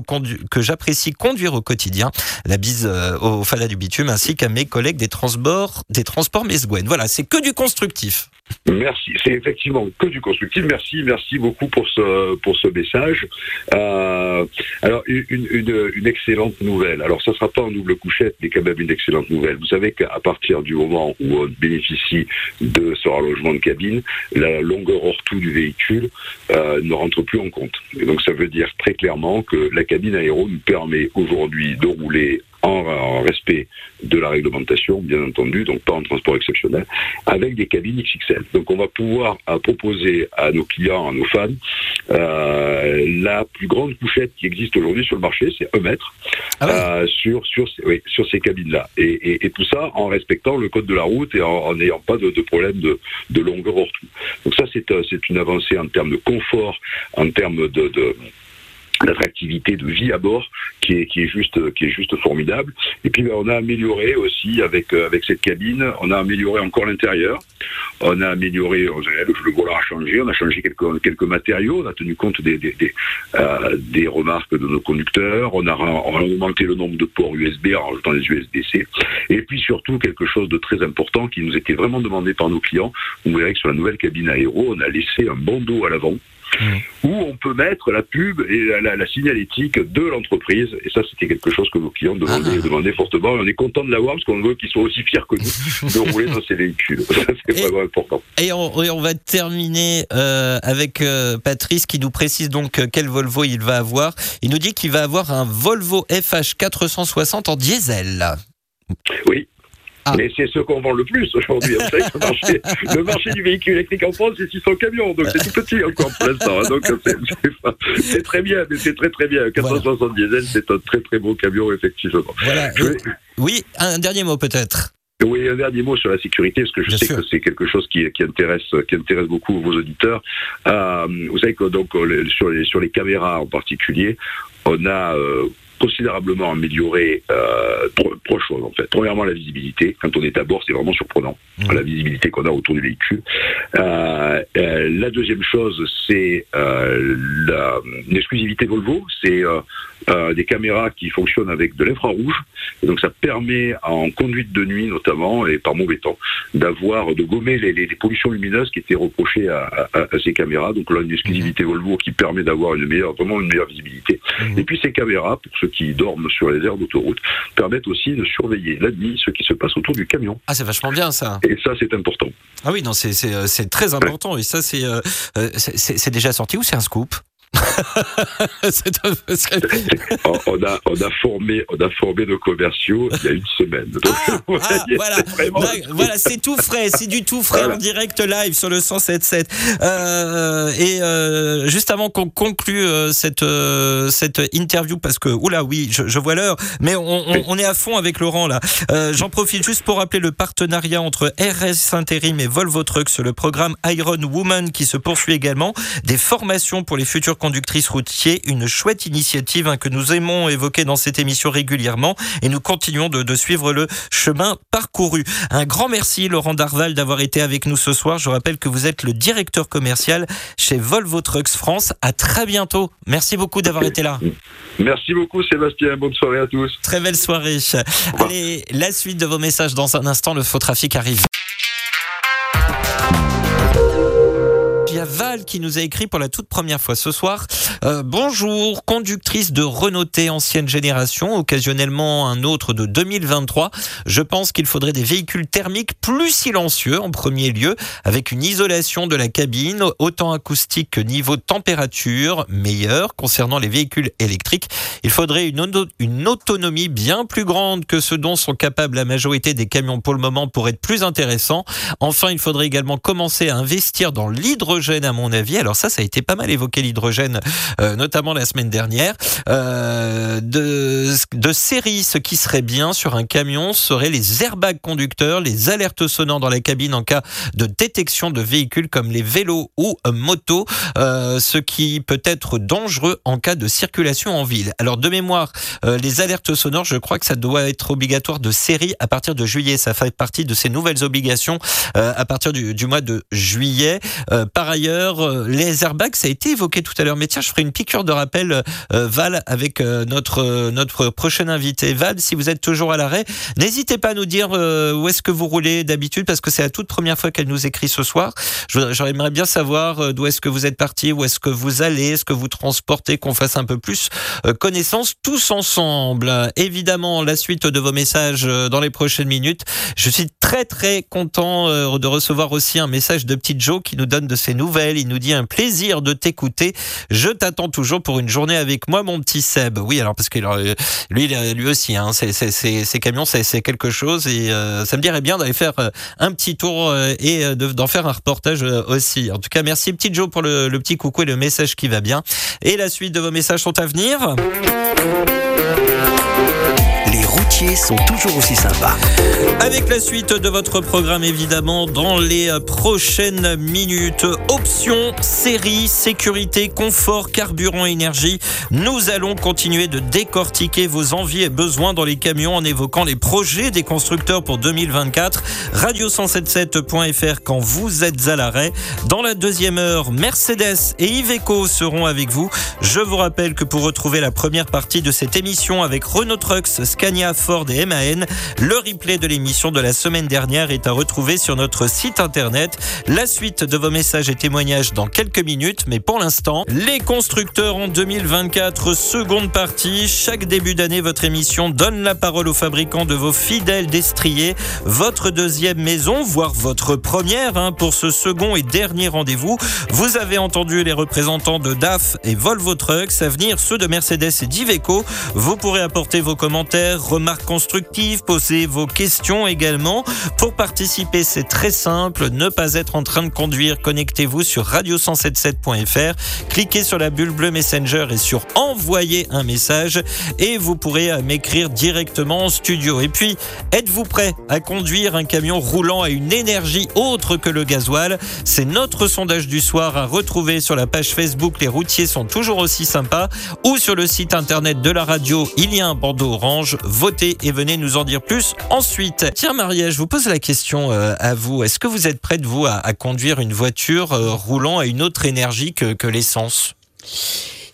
conduire au quotidien. La bise au Fada du bitume ainsi qu'à mes collègues des transports des transports Meswen. Voilà, c'est que du constructif. Merci, c'est effectivement que du constructif. Merci, merci beaucoup pour ce pour ce message. Euh, alors une, excellente nouvelle. Alors ça sera pas en double couchette, mais quand même une excellente nouvelle. Vous savez qu'à partir du moment où on bénéficie de ce rallongement de cabine, la longueur hors tout du véhicule euh, ne rentre plus en compte. Et donc ça veut dire très clairement que la cabine aéro nous permet aujourd'hui de rouler en, respect de la réglementation, bien entendu, donc pas en transport exceptionnel, avec des cabines XXL. Donc on va pouvoir euh, proposer à nos clients, à nos fans, euh, la plus grande couchette qui existe aujourd'hui sur le marché, c'est 1 mètre, ah euh, sur, sur, oui, sur ces cabines-là. Et, et, tout ça en respectant le code de la route et en n'ayant pas de, de, problème de, de longueur hors tout. Donc ça, c'est une avancée en termes de confort, en termes de, de l'attractivité de vie à bord qui est, qui est juste qui est juste formidable. Et puis ben, on a amélioré aussi avec euh, avec cette cabine on a amélioré encore l'intérieur. On a amélioré le volant a changé. On a changé quelques quelques matériaux. On a tenu compte des des, des, euh, remarques de nos conducteurs. On a, augmenté le nombre de ports USB en rajoutant des USB-C et puis surtout quelque chose de très important qui nous était vraiment demandé par nos clients. Vous verrez que sur la nouvelle cabine aéro on a laissé un bandeau à l'avant où on peut mettre la pub et la, signalétique de l'entreprise. Et ça, c'était quelque chose que nos clients demandaient, ah. demandaient fortement. Et on est content de l'avoir parce qu'on veut qu'ils soient aussi fiers que nous de rouler dans ces véhicules. c'est vraiment important. Et on, va terminer euh, avec euh, Patrice qui nous précise donc euh, quel Volvo il va avoir. Il nous dit qu'il va avoir un Volvo FH 460 en diesel. Oui, ah. Mais c'est ce qu'on vend le plus aujourd'hui. le, marché, du véhicule électrique en France, c'est 600 camions, donc c'est tout petit encore pour l'instant. Hein. donc c'est très bien, mais c'est très très bien. 460 diesel, c'est un très très beau camion, effectivement. Oui, un dernier mot peut-être. Oui, un dernier mot sur la sécurité, parce que je sais que c'est quelque chose qui, qui, intéresse, qui intéresse beaucoup vos auditeurs. Euh, vous savez que donc sur les sur les caméras en particulier, on a euh, considérablement amélioré euh, trois, choses en fait. Premièrement, la visibilité. Quand on est à bord, c'est vraiment surprenant mmh. la visibilité qu'on a autour du véhicule. Euh, euh, la deuxième chose, c'est l'exclusivité Volvo. C'est des caméras qui fonctionnent avec de l'infrarouge. Donc ça permet en conduite de nuit notamment et par mauvais temps d'avoir de gommer les, les, pollutions lumineuses qui étaient reprochées à, à, à, ces caméras. Donc là une exclusivité mmh. Volvo qui permet d'avoir une meilleure vraiment une meilleure visibilité. Mmh. Et puis ces caméras pour ceux qui dorment sur les aires d'autoroute permettent aussi de surveiller la nuit ce qui se passe autour du camion. Ah c'est vachement bien ça. Et ça c'est important. Ah oui non c'est c'est très important et ça c'est euh, c'est déjà sorti ou c'est un scoop? on, a, on, a formé, on a formé nos commerciaux il y a une semaine. ah, ah voilà, voilà c'est tout frais, c'est du tout frais en direct live sur le 107.7. Euh, et euh, juste avant qu'on conclue euh, cette, euh, cette interview, parce que, oula, oui, je, je vois l'heure, mais on, on, on, est à fond avec Laurent là. J'en profite juste pour rappeler le partenariat entre RS Intérim et Volvo Trucks, le programme Iron Woman qui se poursuit également, des formations pour les futurs conductrice routier, une chouette initiative hein, que nous aimons évoquer dans cette émission régulièrement et nous continuons de, de, suivre le chemin parcouru. Un grand merci Laurent Darval d'avoir été avec nous ce soir. Je rappelle que vous êtes le directeur commercial chez Volvo Trucks France. À très bientôt. Merci beaucoup d'avoir été là. Merci beaucoup Sébastien. Bonne soirée à tous. Très belle soirée. Allez, la suite de vos messages dans un instant. Le faux trafic arrive. Qui nous a écrit pour la toute première fois ce soir. Euh, bonjour, conductrice de Renault T ancienne génération, occasionnellement un autre de 2023. Je pense qu'il faudrait des véhicules thermiques plus silencieux en premier lieu, avec une isolation de la cabine, autant acoustique que niveau température meilleur. Concernant les véhicules électriques, il faudrait une, une autonomie bien plus grande que ce dont sont capables la majorité des camions pour le moment pour être plus intéressant. Enfin, il faudrait également commencer à investir dans l'hydrogène à mon avis. Alors ça, ça a été pas mal évoqué l'hydrogène, euh, notamment la semaine dernière. Euh, de, de série, ce qui serait bien sur un camion serait les airbags conducteurs, les alertes sonores dans la cabine en cas de détection de véhicules comme les vélos ou motos, euh, ce qui peut être dangereux en cas de circulation en ville. Alors de mémoire, euh, les alertes sonores, je crois que ça doit être obligatoire de série à partir de juillet. Ça fait partie de ces nouvelles obligations euh, à partir du, du, mois de juillet. par ailleurs, les airbags, ça a été évoqué tout à l'heure. Mais tiens, je une piqûre de rappel, euh, Val, avec euh, notre, notre prochain invité. Val, si vous êtes toujours à l'arrêt, n'hésitez pas à nous dire où est-ce que vous roulez d'habitude, parce que c'est la toute première fois qu'elle nous écrit ce soir. J'aimerais bien savoir d'où est-ce que vous êtes parti, où est-ce que vous allez, est-ce que vous transportez, qu'on fasse un peu plus connaissance tous ensemble. Évidemment, la suite de vos messages dans les prochaines minutes. Je suis très très content de recevoir aussi un message de Petit Joe qui nous donne de ses nouvelles. Il nous dit un plaisir de t'écouter. Je t'attends toujours pour une journée avec moi, mon petit Seb. Oui, alors parce que euh, lui, lui aussi, hein, ces camions, c'est quelque chose et euh, ça me dirait bien d'aller faire euh, un petit tour et d'en faire un reportage aussi. En tout cas, merci petit Joe pour le, le petit coucou et le message qui va bien. Et la suite de vos messages sont à venir. Les routiers sont toujours aussi sympas. Avec la suite de votre programme, évidemment, dans les prochaines minutes, options, séries, sécurité, confort, carburant, énergie, nous allons continuer de décortiquer vos envies et besoins dans les camions en évoquant les projets des constructeurs pour 2024. Radio177.fr quand vous êtes à l'arrêt. Dans la deuxième heure, Mercedes et Iveco seront avec vous. Je vous rappelle que pour retrouver la première partie de cette émission avec Renault Trucks, Scania, Ford et MAN, le replay de l'émission de la semaine dernière est à retrouver sur notre site internet. La suite de vos messages et témoignages dans quelques minutes, mais pour l'instant, les constructeurs en 2024, seconde partie. Chaque début d'année, votre émission donne la parole aux fabricants de vos fidèles destriers. Votre deuxième maison, voire votre première, hein, pour ce second et dernier rendez-vous. Vous avez entendu les représentants de DAF et Volvo Trucks. À venir, ceux de Mercedes et d'Iveco. Vous pourrez apporter vos commentaires, remarques constructives, poser vos questions également. Pour participer, c'est très simple. Ne pas être en train de conduire. Connectez-vous sur radio177.fr. Cliquez sur la bulle bleue Messenger et sur envoyer un message et vous pourrez euh, m'écrire directement en studio. Et puis, êtes-vous prêt à conduire un camion roulant à une énergie autre que le gasoil? C'est notre sondage du soir à retrouver sur la page Facebook Les routiers sont toujours aussi sympas ou sur le site internet de la radio. Il y a un bandeau orange. Votez et venez nous en dire plus ensuite. Tiens, Maria, je vous pose la question euh, à vous. Est-ce que vous êtes prête, vous, à, à conduire une voiture euh, roulant à une autre énergie que, que l'essence?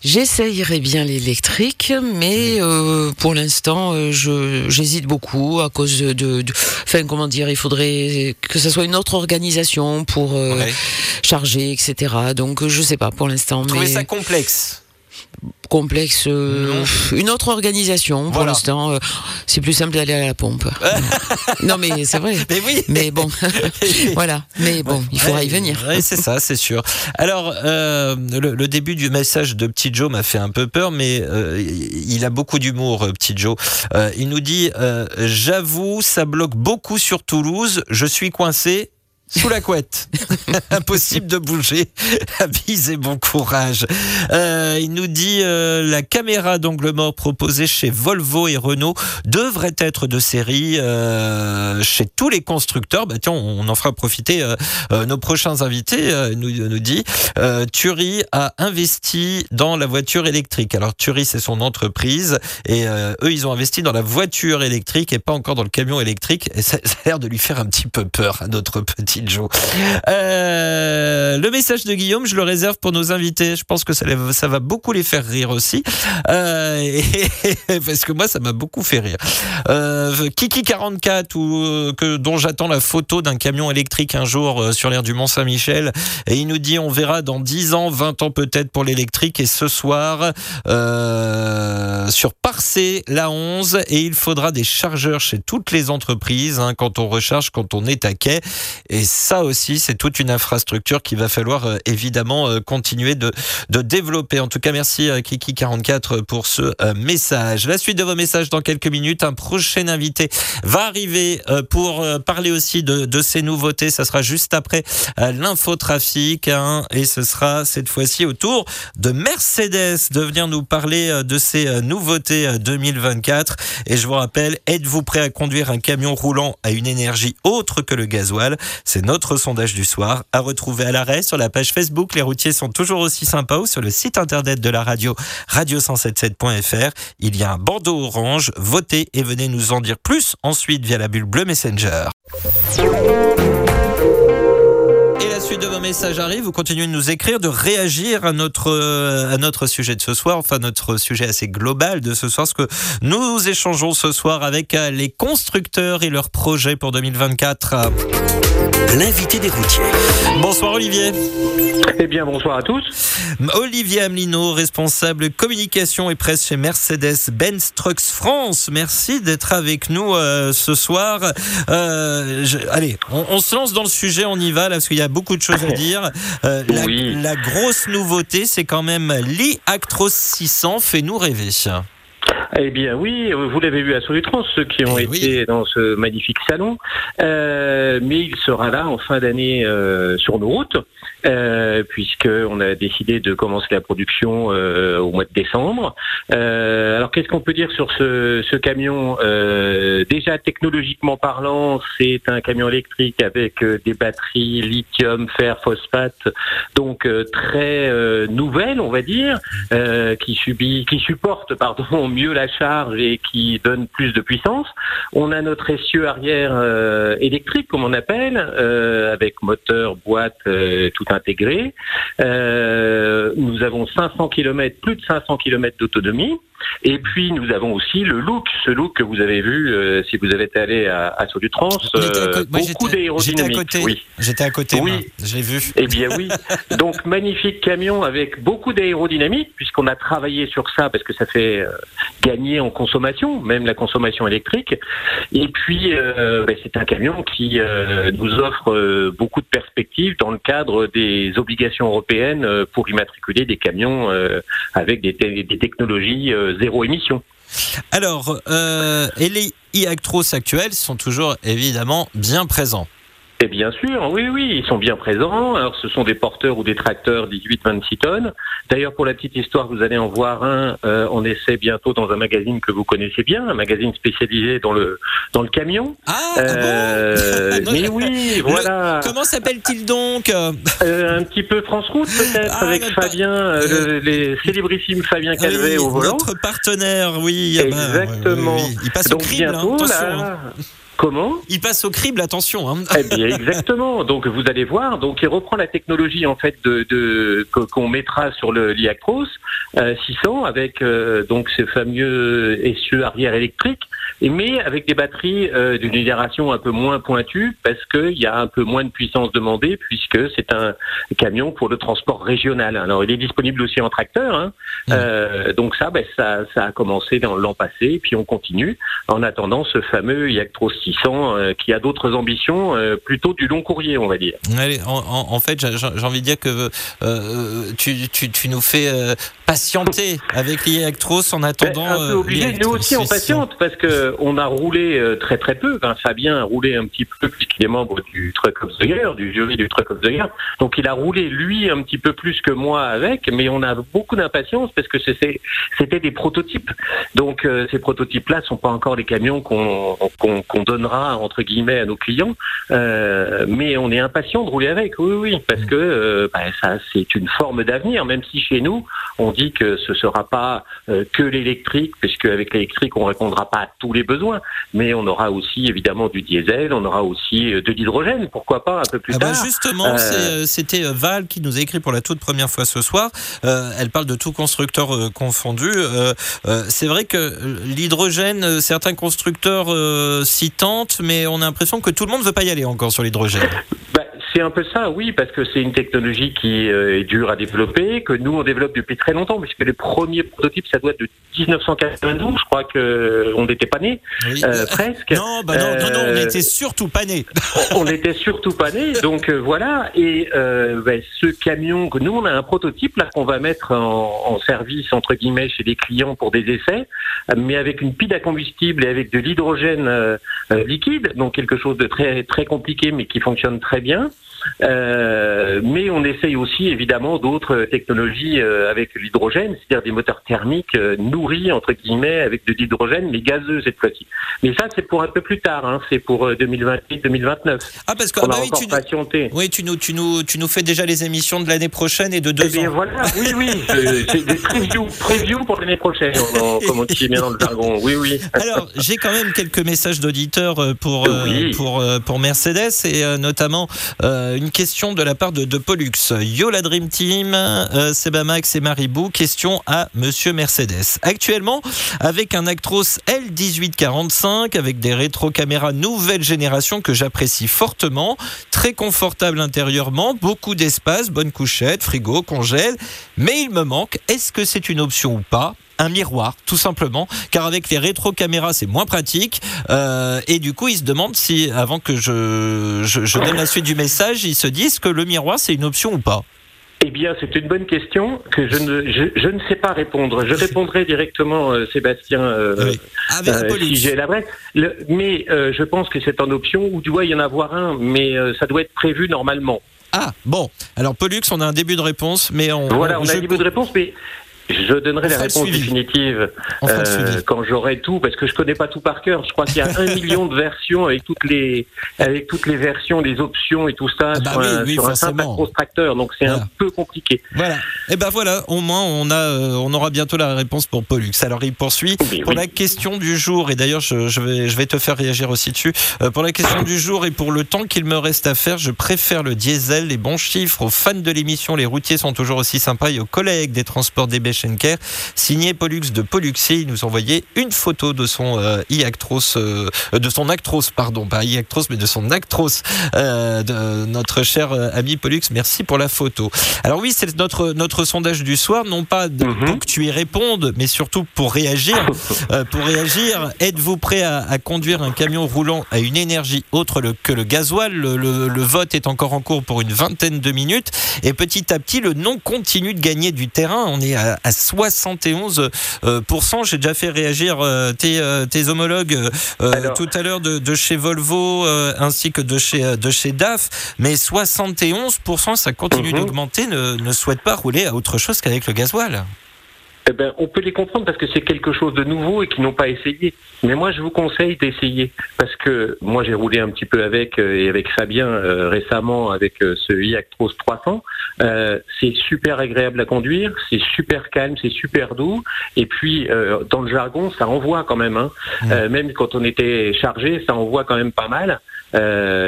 J'essayerais bien l'électrique, mais euh, pour l'instant, euh, je j'hésite beaucoup à cause de, enfin comment dire, il faudrait que ça soit une autre organisation pour euh, Ouais. charger, etc. Donc je sais pas pour l'instant, Vous trouvez mais ça complexe? Complexe. euh, une autre organisation pour l'instant. euh, c'est plus simple d'aller à la pompe. non mais c'est vrai. Mais oui Mais bon, voilà. Mais bon, il faudra y venir. ouais, c'est ça, c'est sûr. Alors, euh, le, le début du message de Petit Joe m'a fait un peu peur, mais euh, il a beaucoup d'humour, Petit Joe. Il nous dit J'avoue, ça bloque beaucoup sur Toulouse. Je suis coincé. Sous la couette. Impossible de bouger. Bise et bon courage. Euh, il nous dit euh, la caméra d'angle mort proposée chez Volvo et Renault devrait être de série euh, chez tous les constructeurs. Bah, tiens, on en fera profiter euh, euh, nos prochains invités, euh, nous, nous dit. Turi a investi dans la voiture électrique. Alors Turi, c'est son entreprise et eux, ils ont investi dans la voiture électrique et pas encore dans le camion électrique. Et ça, ça a l'air de lui faire un petit peu peur à notre petit Joe. Euh, le message de Guillaume, je le réserve pour nos invités. Je pense que ça, va beaucoup les faire rire aussi. Euh, parce que moi, ça m'a beaucoup fait rire. Euh, Kiki44, ou, dont j'attends la photo d'un camion électrique un jour sur l'air du Mont-Saint-Michel. Et il nous dit on verra dans 10 ans, 20 ans peut-être pour l'électrique. Et ce soir, sur Parcé, la 11, et il faudra des chargeurs chez toutes les entreprises hein, quand on recharge, quand on est à quai. Et ça aussi, c'est toute une infrastructure qu'il va falloir euh, évidemment euh, continuer de, développer. En tout cas, merci euh, Kiki44 pour ce message. La suite de vos messages dans quelques minutes. Un prochain invité va arriver pour parler aussi de, ces nouveautés. Ça sera juste après l'infotrafic. hein, et ce sera cette fois-ci au tour de Mercedes de venir nous parler de ces nouveautés euh, 2024. Et je vous rappelle, êtes-vous prêt à conduire un camion roulant à une énergie autre que le gasoil? C'est notre sondage du soir à retrouver à l'arrêt sur la page Facebook. Les routiers sont toujours aussi sympas ou sur le site internet de la radio radio177.fr. Il y a un bandeau orange. Votez et venez nous en dire plus ensuite via la bulle bleue Messenger. Vos messages arrive. Vous continuez de nous écrire, de réagir à notre, euh, à notre sujet de ce soir, enfin notre sujet assez global de ce soir, ce que nous échangeons ce soir avec euh, les constructeurs et leurs projets pour 2024. L'invité des routiers. Bonsoir Olivier. Eh bien, bonsoir à tous. Olivier Amelino, responsable communication et presse chez Mercedes-Benz Trucks France. Merci d'être avec nous euh, ce soir. Euh, je- allez, on, on se lance dans le sujet, on y va, là, parce qu'il y a beaucoup de choses à dire. Euh, la, grosse nouveauté, c'est quand même l'e-Actros 600. Fais-nous rêver. Eh bien oui, vous l'avez vu à Solutrans, ceux qui ont Eh été oui. dans ce magnifique salon. Euh, mais il sera là en fin d'année euh, sur nos routes, euh, puisqu'on a décidé de commencer la production euh, au mois de décembre. Euh, alors qu'est-ce qu'on peut dire sur ce, ce camion Euh, Déjà technologiquement parlant, c'est un camion électrique avec des batteries lithium, fer, phosphate, donc euh, très euh, nouvelles, on va dire, euh, qui subit, qui supporte pardon mieux la charge et qui donne plus de puissance. On a notre essieu arrière euh, électrique, comme on appelle, euh, avec moteur, boîte, euh, tout intégré. Nous avons 500 km, plus de 500 km d'autonomie. Et puis nous avons aussi le look, ce look que vous avez vu euh, si vous avez été allé à, à On était à euh, beaucoup j'étais- J'étais à d'aérodynamique. côté. Oui. J'étais à côté. Oui. moi. Je l'ai vu. Eh bien oui. Donc magnifique camion avec beaucoup d'aérodynamique puisqu'on a travaillé sur ça parce que ça fait euh, gagner en consommation, même la consommation électrique. Et puis ben, c'est un camion qui nous offre beaucoup de perspectives dans le cadre des obligations européennes pour immatriculer des camions avec des, te- des technologies zéro émission. Alors, euh, et les e-actros actuels sont toujours évidemment bien présents. Et bien sûr, oui, oui, ils sont bien présents. Alors, ce sont des porteurs ou des tracteurs 18-26 tonnes. D'ailleurs, pour la petite histoire, vous allez en voir un euh, en essai bientôt dans un magazine que vous connaissez bien, un magazine spécialisé dans le dans le camion. Ah, ah Euh, bon mais oui, Le- voilà. Comment s'appelle-t-il donc? Euh, un petit peu France Route peut-être Ah, avec Fabien, euh, le- les célébrissimes Fabien Calvet oui, au volant. Notre partenaire, oui. ah bah, Exactement. oui, oui, oui. Il passe au Donc crible, hein, bientôt attention. hein. là. Comment Il passe au crible, attention. hein. Eh bien, exactement. Donc, vous allez voir. Donc, il reprend la technologie en fait de, de qu'on mettra sur le l'Iactros euh, 600 avec euh, donc ce fameux essieu arrière électrique, mais avec des batteries euh, d'une génération un peu moins pointue parce qu'il y a un peu moins de puissance demandée puisque c'est un camion pour le transport régional. Alors, il est disponible aussi en tracteur. Hein. Mmh. Euh, donc ça, ben, ça, ça a commencé dans l'an passé, et puis on continue en attendant ce fameux Iactros 600 euh, qui a d'autres ambitions, plutôt du long courrier, on va dire. Allez, en, fait, j'ai envie de dire que tu, tu- tu nous fais patienter avec l'e-actros en Ben, attendant. un peu euh, obligé, nous aussi on 600. patiente parce que on a roulé euh, très très peu. Enfin, Fabien a roulé un petit peu puisqu'il est membre du Truck of the Year, du jury du Truck of the Year. Donc il a roulé lui un petit peu plus que moi avec, mais on a beaucoup d'impatience parce que c'était des prototypes. Donc euh, ces prototypes-là sont pas encore les camions qu'on donnera entre guillemets à nos clients, Euh, mais on est impatient de rouler avec. Oui, oui, parce que euh, bah, ça c'est une forme d'avenir, même si chez nous on dit que ce sera pas euh, que l'électrique, puisque avec l'électrique on répondra pas à tous les besoins, mais on aura aussi évidemment du diesel, on aura aussi euh, de l'hydrogène, pourquoi pas un peu plus Ah bah tard. justement, Euh, c'était Val qui nous a écrit pour la toute première fois ce soir. Euh, elle parle de tout constructeur euh, confondu. C'est vrai que l'hydrogène, certains constructeurs s'y tentent, mais on a l'impression que tout le monde ne veut pas y aller encore sur l'hydrogène. Bah, c'est un peu ça, oui, parce que c'est une technologie qui euh, est dure à développer, que nous on développe depuis très longtemps, puisque les premiers prototypes, ça doit être de 1992, je crois que on n'était pas nés, Oui. euh, presque. Non, bah non, non, non, on Euh, n'était surtout pas nés. on n'était surtout pas nés, donc euh, voilà. Et euh, ben, ce camion, que nous on a un prototype là qu'on va mettre en, en service entre guillemets chez des clients pour des essais, euh, mais avec une pile à combustible et avec de l'hydrogène euh, euh, liquide, donc quelque chose de très très compliqué mais qui fonctionne très bien. Euh, mais on essaye aussi évidemment d'autres technologies euh, avec l'hydrogène, c'est-à-dire des moteurs thermiques euh, nourris entre guillemets avec de l'hydrogène mais gazeux cette fois-ci. Mais ça c'est pour un peu plus tard, hein, c'est pour 2028-2029. Ah, parce que On ah bah a oui, encore tu, patienté. oui, tu, nous, tu, nous, tu nous fais déjà les émissions de l'année prochaine et de Eh deux bien ans. voilà, oui, oui, c'est des previews, previews pour l'année prochaine, on comme on dit bien dans le jargon, oui, oui. Alors, j'ai quand même quelques messages d'auditeurs pour, Oui. pour, pour Mercedes et notamment euh, une question de la part de, de Pollux. Yo Dream Team, euh, Sebamax et Maribou, question à Monsieur Mercedes. Actuellement, avec un Actros L1845, avec des rétro-caméras nouvelle génération que j'apprécie fortement, très confortable intérieurement, beaucoup d'espace, bonne couchette, frigo, congèle, mais il me manque, est-ce que c'est une option ou pas? Un miroir, tout simplement, car avec les rétro-caméras, c'est moins pratique. Euh, et du coup, ils se demandent si, avant que je, je, je donne la suite du message, ils se disent que le miroir, c'est une option ou pas. Eh bien, c'est une bonne question que je ne, je, ne sais pas répondre. Je répondrai directement, euh, Sébastien, euh, si j'ai la vraie. mais je pense que c'est en option ou doit y en avoir un, mais ça doit être prévu normalement. Ah, bon. Alors, Pollux, on a un début de réponse, mais on. Voilà, on, a un début de réponse, mais je donnerai la réponse définitive euh, quand j'aurai tout, parce que je connais pas tout par cœur. Je crois qu'il y a un million de versions avec toutes les avec toutes les versions, les options et tout ça ah bah sur, un, oui, sur simple tracteur. Donc c'est un peu compliqué. Voilà. Et eh ben voilà. Au moins on a euh, on aura bientôt la réponse pour Pollux. Alors il poursuit pour la question du jour. Et d'ailleurs je, je, vais je vais te faire réagir aussi dessus. Euh, pour la question du jour et pour le temps qu'il me reste à faire, je préfère le diesel. Les bons chiffres aux fans de l'émission. Les routiers sont toujours aussi sympas et aux collègues des transports des Schenker, signé Pollux de Polluxier. Il nous envoyait une photo de son euh, Iactros, euh, de son Actros, pardon, pas Iactros, mais de son Actros, euh, de notre cher ami Pollux. Merci pour la photo. Alors oui, c'est notre notre sondage du soir, non pas mhm. pour que tu y répondes, mais surtout pour réagir. pour réagir, êtes-vous prêt à, conduire un camion roulant à une énergie autre que le gasoil? Le, le, vote est encore en cours pour une vingtaine de minutes et petit à petit, le non continue de gagner du terrain. On est à, à 71%. Euh, J'ai déjà fait réagir euh, tes, euh, tes, homologues tout à l'heure de, chez Volvo ainsi que de chez, de chez DAF, mais 71%, ça continue mhm. d'augmenter, ne, ne souhaite pas rouler à autre chose qu'avec le gasoil. Eh ben, on peut les comprendre parce que c'est quelque chose de nouveau et qu'ils n'ont pas essayé. Mais moi, je vous conseille d'essayer parce que moi, j'ai roulé un petit peu avec et avec Fabien récemment avec ce iActros 300. Euh, c'est super agréable à conduire, c'est super calme, c'est super doux. Et puis, euh, dans le jargon, ça envoie quand même. Hein. Euh, même quand on était chargé, ça envoie quand même pas mal.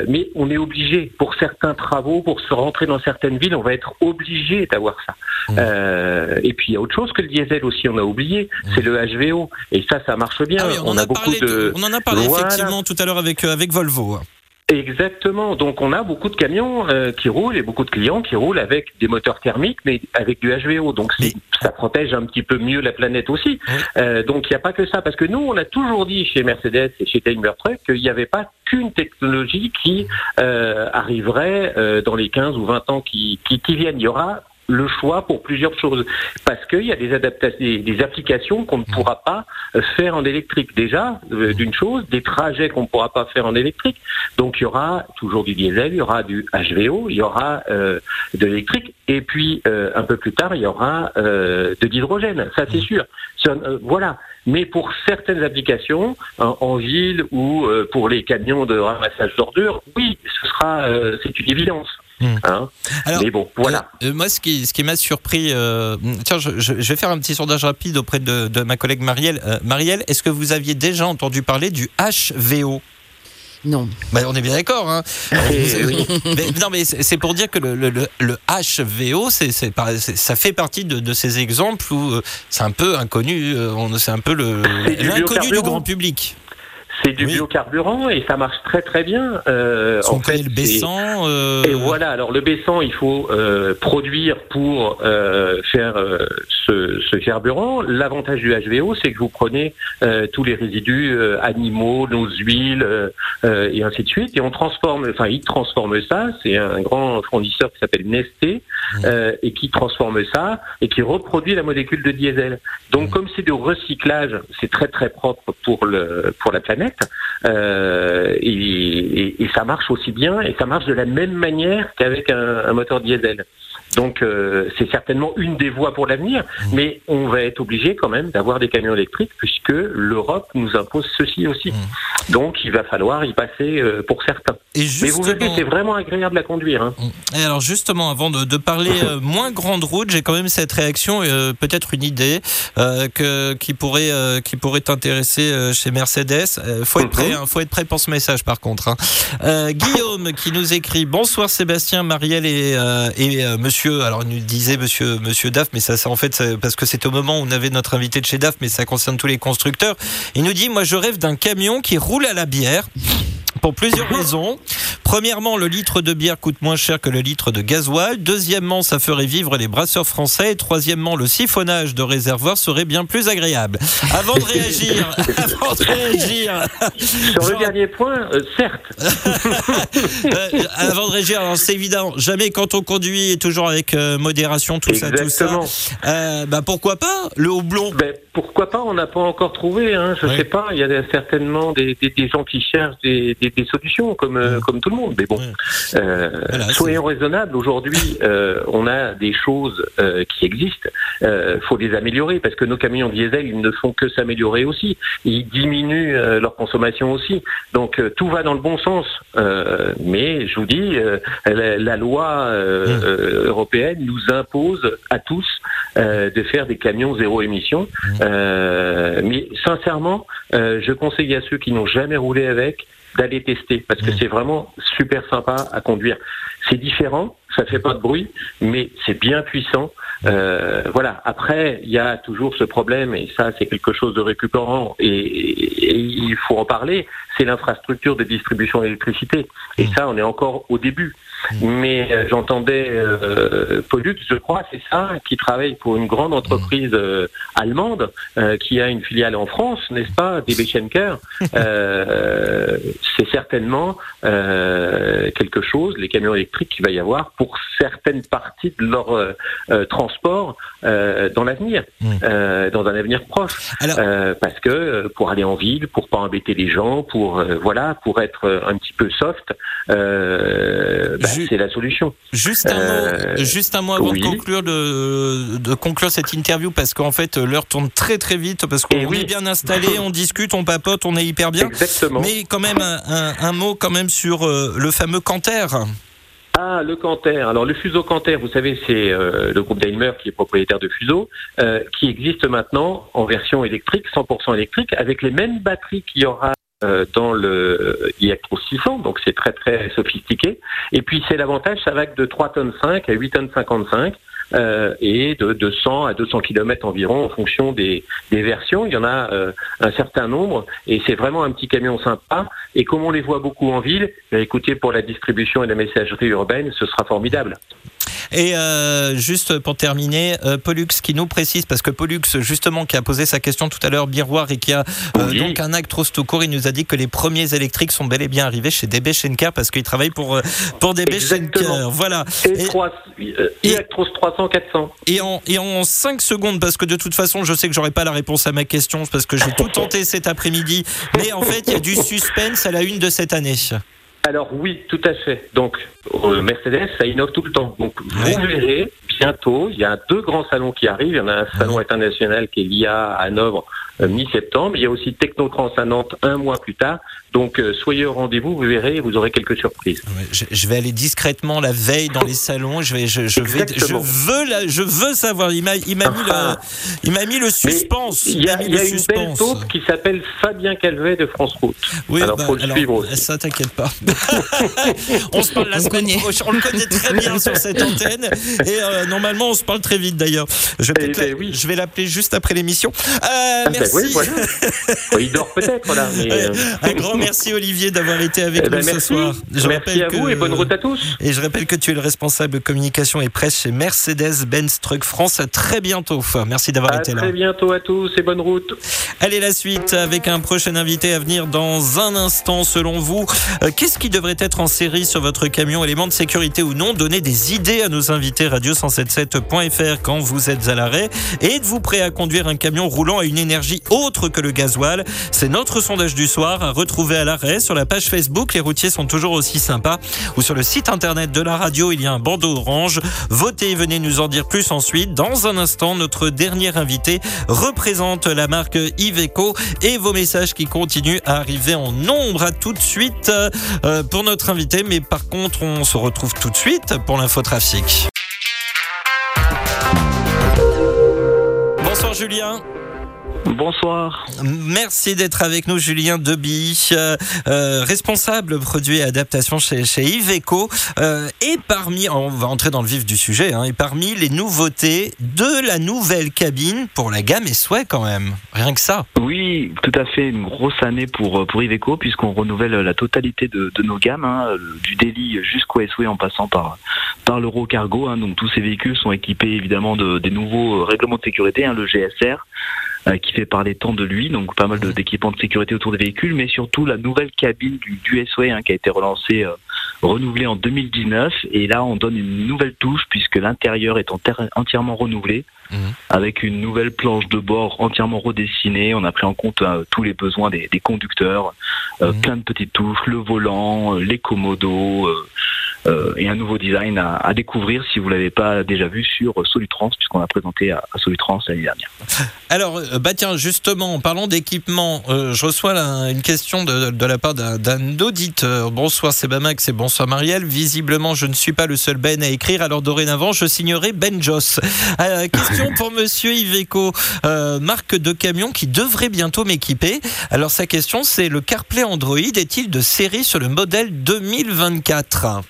Mais on est obligé, pour certains travaux, pour se rentrer dans certaines villes, on va être obligé d'avoir ça. et puis, il y a autre chose que le diesel aussi, on a oublié, c'est le HVO. Et ça, ça marche bien. Ah on, a, beaucoup de... On en a parlé effectivement tout à l'heure avec, avec Volvo. Exactement. Donc on a beaucoup de camions euh, qui roulent et beaucoup de clients qui roulent avec des moteurs thermiques, mais avec du HVO. Donc ça protège un petit peu mieux la planète aussi. Euh, donc il n'y a pas que ça, parce que nous on a toujours dit chez Mercedes et chez Daimler Truck qu'il n'y avait pas qu'une technologie qui euh, arriverait euh, dans les 15 ou 20 ans qui, qui, qui viennent. Il y aura le choix pour plusieurs choses. Parce qu'il y a des adaptations, des, applications qu'on ne mmh. pourra pas euh, faire en électrique. Déjà, euh, d'une chose, des trajets qu'on ne pourra pas faire en électrique. Donc il y aura toujours du diesel, il y aura du HVO, il y aura euh, de l'électrique, et puis euh, un peu plus tard, il y aura euh, de l'hydrogène. Ça c'est mmh. sûr. voilà. Mais pour certaines applications, en, ville ou pour les camions de ramassage d'ordures, oui, ce sera, c'est une évidence. Hmm. Hein mais bon, voilà. Euh, euh, moi, ce qui, ce qui m'a surpris, euh, tiens, je, je, vais faire un petit sondage rapide auprès de, de ma collègue Marielle. Marielle, est-ce que vous aviez déjà entendu parler du HVO non. Bah, on est bien d'accord. Hein. non, mais c'est pour dire que le, le, le HVO, c'est, ça fait partie de, de, ces exemples où c'est un peu inconnu. C'est un peu le, l'inconnu du grand public. C'est du biocarburant et ça marche très très bien. Euh, en fait, le baissant. Euh... Et voilà. Alors le baissant, il faut euh, produire pour euh, faire euh, ce, ce, carburant. L'avantage du HVO, c'est que vous prenez euh, tous les résidus animaux, nos huiles et ainsi de suite, et on transforme. Enfin, il transforme ça. C'est un grand fournisseur qui s'appelle Nesté mmh. et qui transforme ça et qui reproduit la molécule de diesel. Donc, mmh. comme c'est de recyclage, c'est très très propre pour le pour la planète. Euh, et, ça marche aussi bien et ça marche de la même manière qu'avec un, moteur diesel. Donc euh, c'est certainement une des voies pour l'avenir, mmh. mais on va être obligé quand même d'avoir des camions électriques puisque l'Europe nous impose ceci aussi. Mmh. Donc il va falloir y passer euh, pour certains. Mais vous verrez, c'est vraiment agréable à conduire. Hein. Mmh. Et alors justement, avant de, parler moins grande route, j'ai quand même cette réaction, peut-être une idée que, qui pourrait qui pourrait t'intéresser chez Mercedes faut être prêt, hein, faut être prêt pour ce message par contre. Hein. Euh, Guillaume qui nous écrit bonsoir Sébastien, Marielle et, euh, et euh, Alors il nous disait Monsieur Monsieur Daf, mais ça en fait parce que c'est au moment où on avait notre invité de chez Daf, mais ça concerne tous les constructeurs. Il nous dit moi je rêve d'un camion qui roule à la bière pour plusieurs raisons. Premièrement, le litre de bière coûte moins cher que le litre de gasoil. Deuxièmement, ça ferait vivre les brasseurs français. Et troisièmement, le siphonnage de réservoirs serait bien plus agréable. Avant de réagir, avant de réagir. Sur le dernier point, euh, certes. Euh, avant de réagir, alors c'est évident, jamais quand on conduit et toujours avec euh, modération, tout ça, tout ça. Exactement. Euh, bah pourquoi pas le houblon? Ben, pourquoi pas? On n'a pas encore trouvé. Hein, je Ouais. sais pas. Il y a certainement des, des, des gens qui cherchent des, des, des solutions, comme euh, Ouais. comme tout le monde. Mais bon, Ouais. euh, Voilà, soyons raisonnables. Aujourd'hui, euh, on a des choses euh, qui existent. Euh, faut les améliorer parce que nos camions diesel, ils ne font que s'améliorer aussi. Ils diminuent leur consommation aussi. Donc tout va dans le bon sens. Mais je vous dis, la, la loi européenne nous impose à tous de faire des camions zéro émission. Mais sincèrement, je conseille à ceux qui n'ont jamais roulé avec d'aller tester parce que Mmh. c'est vraiment super sympa à conduire. C'est différent, ça fait pas de bruit, mais c'est bien puissant. Euh, voilà. Après, il y a toujours ce problème et ça, c'est quelque chose de récupérant et, et il faut en parler. C'est l'infrastructure de distribution d'électricité et Mmh. ça, on est encore au début. Mais euh, j'entendais euh, Pollux, je crois, c'est ça, qui travaille pour une grande entreprise euh, allemande euh, qui a une filiale en France, n'est-ce pas, DB Schenker. Euh, c'est certainement euh, quelque chose, les camions électriques qu'il va y avoir pour certaines parties de leur transport euh, dans l'avenir, Mm. euh, dans un avenir proche. Alors- Euh, parce que pour aller en ville, pour pas embêter les gens, pour euh, voilà, pour être un petit peu soft, euh, bah, Ju- c'est la solution. Juste un mot, Euh, juste un mot avant oui. de conclure de, de conclure cette interview parce qu'en fait l'heure tourne très très vite parce qu'on Eh oui. est bien installé, on discute, on papote, on est hyper bien. Exactement. Mais quand même un, mot quand même sur euh, le fameux Canter. Ah, le Canter. Alors, le Fuso Canter, vous savez, c'est euh, le groupe Daimler qui est propriétaire de Fuso, euh, qui existe maintenant en version électrique, 100% électrique, avec les mêmes batteries qu'il y aura dans le 600, donc c'est très très sophistiqué. Et puis c'est l'avantage, ça va de 3 tonnes 5 à 8 tonnes 55 euh, et de, de 100 à 200 km environ en fonction des, versions. Il y en a euh, un certain nombre et c'est vraiment un petit camion sympa. Et comme on les voit beaucoup en ville, eh, écoutez, pour la distribution et la messagerie urbaine, ce sera formidable. Et euh, juste pour terminer, euh, Pollux qui nous précise, parce que Pollux justement qui a posé sa question tout à l'heure, Miroir, et qui a euh, Oui. donc un acte trop tout court, il nous a dit que les premiers électriques sont bel et bien arrivés chez DB Schenker parce qu'il travaille pour, euh, pour DB. Schenker. Voilà. Et, Et- 3, et- Electros 300, 400. Et en, et en 5 secondes, parce que de toute façon, je sais que j'aurai pas la réponse à ma question, parce que j'ai tout tenté cet après-midi, mais en fait, il y a du suspense à la une de cette année. Alors oui, tout à fait. Donc euh, Mercedes, ça innove tout le temps. Donc vous verrez bientôt, il y a deux grands salons qui arrivent. Il y en a un salon international qui est l'IA à Hanovre euh, mi-septembre. Il y a aussi Technotrans à Nantes un mois plus tard. Donc euh, soyez au rendez-vous, vous verrez, vous aurez quelques surprises. Je, je vais aller discrètement la veille dans les salons. Je vais, je, je vais, je Exactement. veux, la, je veux savoir. Il m'a, il m'a mis le, il m'a mis le suspense. Mais il y a, il y une belle taupe qui s'appelle Fabien Calvet de France Route. Oui, alors bah, faut le alors, suivre aussi. ça t'inquiète pas. on se parle la semaine prochaine. On le connaît très bien sur cette antenne. Et euh, normalement, on se parle très vite d'ailleurs. Je vais, Eh ben la- oui. je vais l'appeler juste après l'émission. Euh, Ah ben merci. oui, voilà. Bon, il dort peut-être là. Mais, euh, Un grand merci Olivier d'avoir été avec eh ben, nous ce soir. Je merci à vous et bonne route à tous. Et je rappelle que tu es le responsable communication et presse chez Mercedes-Benz Truck France. À très bientôt. Merci d'avoir À été là. très bientôt à tous et bonne route. Allez, la suite avec un prochain invité à venir dans un instant. Selon vous, euh, qu'est-ce qui devrait être en série sur votre camion, élément de sécurité ou non? Donnez des idées à nos invités radio177.fr quand vous êtes à l'arrêt. Êtes-vous prêt à conduire un camion roulant à une énergie autre que le gasoil? C'est notre sondage du soir à retrouver à l'arrêt sur la page Facebook. Les routiers sont toujours aussi sympas. Ou sur le site internet de la radio, il y a un bandeau orange. Votez, venez nous en dire plus ensuite. Dans un instant, notre dernier invité représente la marque Iveco et vos messages qui continuent à arriver en nombre. À tout de suite euh, pour notre invité. Mais par contre, on se retrouve tout de suite pour l'infotrafic. Bonsoir Julien. Bonsoir. Merci d'être avec nous, Julien Deby, euh, euh, responsable produit et adaptation chez, chez Iveco. Euh, et parmi, on va entrer dans le vif du sujet, hein, et parmi les nouveautés de la nouvelle cabine pour la gamme et souhait quand même. Rien que ça. Oui, tout à fait. Une grosse année pour, pour Iveco puisqu'on renouvelle la totalité de, de nos gammes, hein, du Daily jusqu'au SW en passant par, par l'Euro Cargo. Hein, donc tous ces véhicules sont équipés évidemment de, des nouveaux règlements de sécurité, le GSR qui fait parler tant de lui, donc pas mal d'équipements de, sécurité autour des véhicules, mais surtout la nouvelle cabine du, du SOE hein, qui a été relancée, euh, renouvelée en 2019, et là on donne une nouvelle touche puisque l'intérieur est entièrement renouvelé, mmh. avec une nouvelle planche de bord entièrement redessinée, on a pris en compte euh, tous les besoins des, des conducteurs, mmh. plein de petites touches, le volant, les commodos, euh, et un nouveau design à, découvrir si vous l'avez pas déjà vu sur Solutrans, puisqu'on a présenté à, à Solutrans l'année dernière. Alors, euh, bah tiens, justement, en parlant d'équipement, euh, je reçois une question de, la part d'un auditeur. Bonsoir, c'est Bamax et bonsoir Marielle. Visiblement, je ne suis pas le seul Ben à écrire, alors dorénavant, je signerai Ben Joss. Euh, question pour monsieur Iveco, euh, marque de camion qui devrait bientôt m'équiper. Alors, sa question, c'est le CarPlay Android est-il de série sur le modèle 2024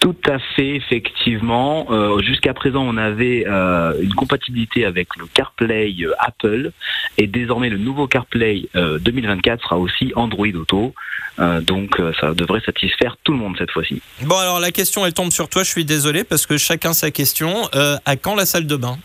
tout à fait, effectivement. Euh, Jusqu'à présent, on avait euh, une compatibilité avec le CarPlay euh, Apple et désormais le nouveau CarPlay 2024 sera aussi Android Auto. donc ça devrait satisfaire tout le monde cette fois-ci. Bon alors la question elle tombe sur toi, je suis désolé parce que chacun sa question. à quand la salle de bain?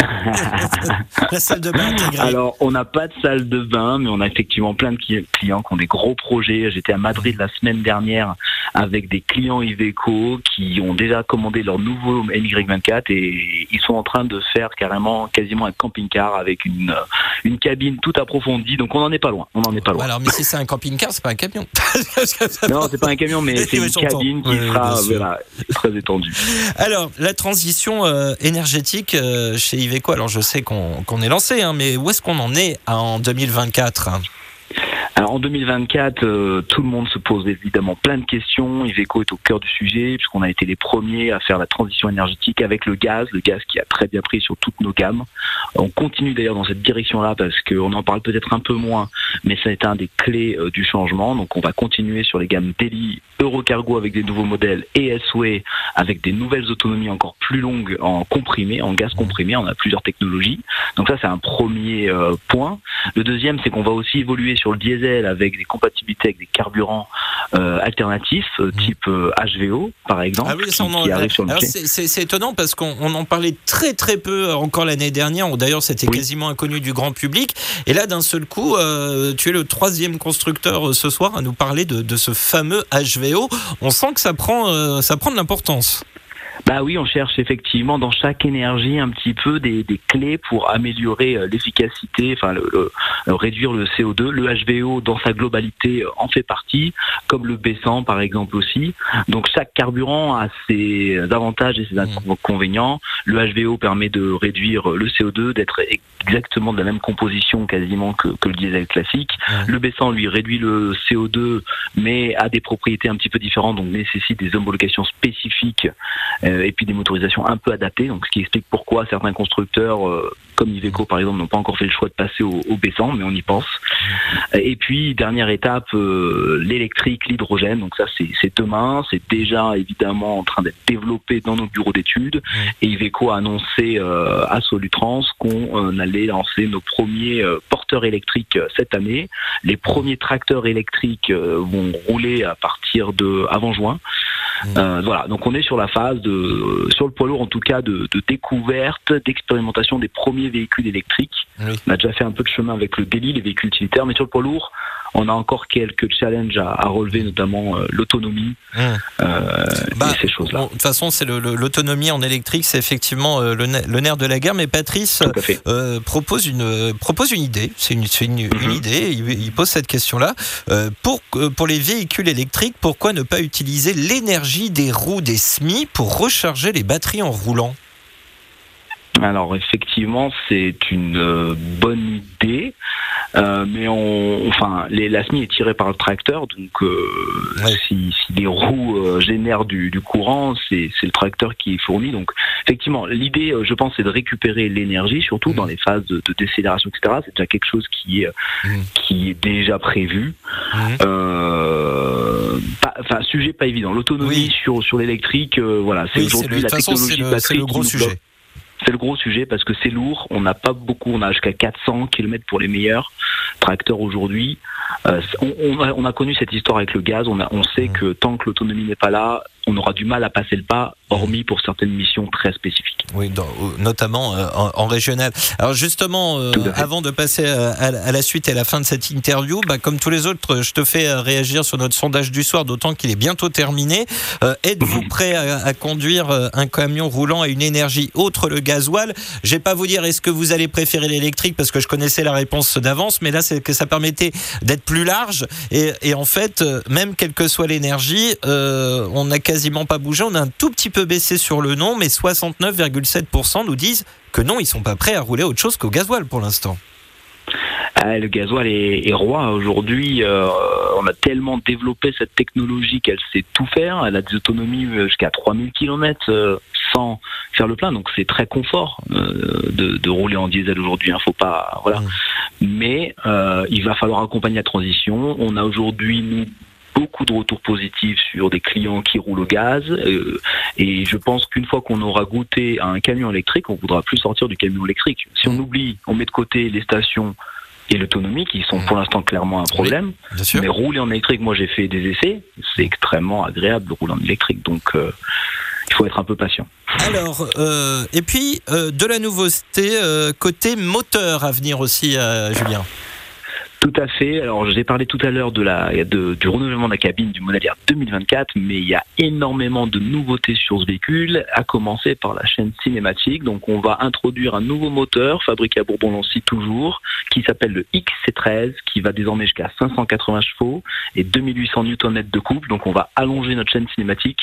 La salle de bain intégrée. Alors, on n'a pas de salle de bain, mais on a effectivement plein de clients qui ont des gros projets. J'étais à Madrid la semaine dernière avec des clients Iveco qui ont déjà commandé leur nouveau MY24 et ils sont en train de faire carrément quasiment un camping-car avec une, une cabine toute approfondie. Donc, on n'en est pas loin. On n'en est pas loin. Alors, mais si c'est un camping-car, c'est pas un camion. non, c'est pas un camion, mais c'est une cabine qui sera voilà, très étendue. Alors, la transition euh, énergétique euh, chez Iveco, alors je sais qu'on qu est lancé, hein, mais où est-ce qu'on en est en 2024 en 2024, euh, tout le monde se pose évidemment plein de questions. Iveco est au cœur du sujet puisqu'on a été les premiers à faire la transition énergétique avec le gaz, le gaz qui a très bien pris sur toutes nos gammes. On continue d'ailleurs dans cette direction-là parce qu'on en parle peut-être un peu moins, mais ça est un des clés euh, du changement. Donc on va continuer sur les gammes Daily, Eurocargo avec des nouveaux modèles et SOE avec des nouvelles autonomies encore plus longues en comprimé, en gaz comprimé. On a plusieurs technologies. Donc ça c'est un premier euh, point. Le deuxième c'est qu'on va aussi évoluer sur le diesel avec des compatibilités avec des carburants euh, alternatifs, euh, mmh. type HVO euh, par exemple, ah oui, qui, qui arrive sur le C'est étonnant parce qu'on en parlait très très peu encore l'année dernière. D'ailleurs, c'était oui. quasiment inconnu du grand public. Et là, d'un seul coup, tu es le troisième constructeur ce soir à nous parler de, de ce fameux HVO. On sent que ça prend, ça prend de l'importance. Bah oui, on cherche effectivement dans chaque énergie un petit peu des, des clés pour améliorer euh, l'efficacité, enfin le, le, le, réduire le CO2. Le HVO dans sa globalité euh, en fait partie, comme le B100 par exemple aussi. Donc chaque carburant a ses avantages et ses inconvénients. Le HVO permet de réduire le CO2, d'être exactement de la même composition quasiment que, que le diesel classique. Mmh. Le B100 lui réduit le CO2 mais a des propriétés un petit peu différentes donc nécessite des homologations spécifiques euh, et puis des motorisations un peu adaptées, donc ce qui explique pourquoi certains constructeurs, euh, comme Iveco par exemple, n'ont pas encore fait le choix de passer au, au B100, mais on y pense. Et puis dernière étape, euh, l'électrique, l'hydrogène, donc ça c'est demain, c'est déjà évidemment en train d'être développé dans nos bureaux d'études, et Iveco a annoncé euh, à Solutrans qu'on euh, allait lancer nos premiers euh, porteurs électriques cette année. Les premiers tracteurs électriques vont rouler à partir de avant juin. Euh, voilà, donc on est sur la phase de, sur le poids lourd en tout cas, de, de découverte, d'expérimentation des premiers véhicules électriques. Oui. On a déjà fait un peu de chemin avec le délit, les véhicules utilitaires, mais sur le poids lourd, on a encore quelques challenges à, à relever, notamment euh, l'autonomie mmh. euh, bah, et ces choses-là. De toute façon, c'est l'autonomie en électrique, c'est effectivement euh, le, le, nerf de la guerre. Mais Patrice euh, propose une propose une idée. C'est une, une, mmh. une, idée. Il, il, pose cette question-là. pour pour les véhicules électriques, pourquoi ne pas utiliser l'énergie des roues des SMI pour recharger les batteries en roulant alors effectivement, c'est une euh, bonne idée. Euh, mais on, enfin, les, la SMI est tirée par le tracteur, donc euh, si, si, les roues euh, génèrent du, du courant, c'est le tracteur qui est fourni. Donc, effectivement, l'idée, je pense, c'est de récupérer l'énergie, surtout dans les phases de, de décélération, etc. C'est déjà quelque chose qui est, qui est déjà prévu. Enfin, sujet pas évident. L'autonomie sur sur l'électrique, voilà, c'est aujourd'hui la technologie c'est le, gros sujet. C'est le gros sujet parce que c'est lourd. On n'a pas beaucoup. On a jusqu'à 400 km pour les meilleurs tracteurs aujourd'hui. Euh, on, a, on, a, connu cette histoire avec le gaz. On, a, on sait mmh. que tant que l'autonomie n'est pas là, on aura du mal à passer le pas, hormis pour certaines missions très spécifiques. Oui, notamment euh, en, régional. Alors justement, euh, avant de passer à, la suite et à la fin de cette interview, bah, comme tous les autres, je te fais réagir sur notre sondage du soir, d'autant qu'il est bientôt terminé. Êtes-vous mmh. prêt à, à, conduire un camion roulant à une énergie autre le gasoil? Je vais pas vous dire est-ce que vous allez préférer l'électrique parce que je connaissais la réponse d'avance, mais là c'est que ça permettait d'être plus large et, et, en fait, même quelle que soit l'énergie, on n'a quasi quasiment pas bougé. On a un tout petit peu baissé sur le non, mais 69,7% nous disent que non, ils sont pas prêts à rouler autre chose qu'au gasoil pour l'instant. Ah, le gasoil est, roi aujourd'hui. Euh, on a tellement développé cette technologie qu'elle sait tout faire. Elle a des autonomies jusqu'à 3000 km euh, sans faire le plein. Donc c'est très confort euh, de, rouler en diesel aujourd'hui. Hein. Faut pas voilà. Mmh. Mais il va falloir accompagner la transition. On a aujourd'hui nous beaucoup de retours positifs sur des clients qui roulent au gaz. Euh, et je pense qu'une fois qu'on aura goûté à un camion électrique, on voudra plus sortir du camion électrique. Si on oublie, on met de côté les stations et l'autonomie qui sont pour l'instant clairement un problème. mais rouler en électrique, moi j'ai fait des essais, c'est extrêmement agréable de rouler en électrique. Donc euh, il faut être un peu patient. Alors, euh, et puis de la nouveauté côté moteur à venir aussi, Julien. Tout à fait. Alors, j'ai parlé tout à l'heure de la, de, du renouvellement de la cabine du modèle 2024, mais il y a énormément de nouveautés sur ce véhicule, à commencer par la chaîne cinématique. Donc, on va introduire un nouveau moteur fabriqué à Bourbon-Lancy toujours, qui s'appelle le XC13, qui va désormais jusqu'à 580 chevaux et 2800 Nm de couple. Donc, on va allonger notre chaîne cinématique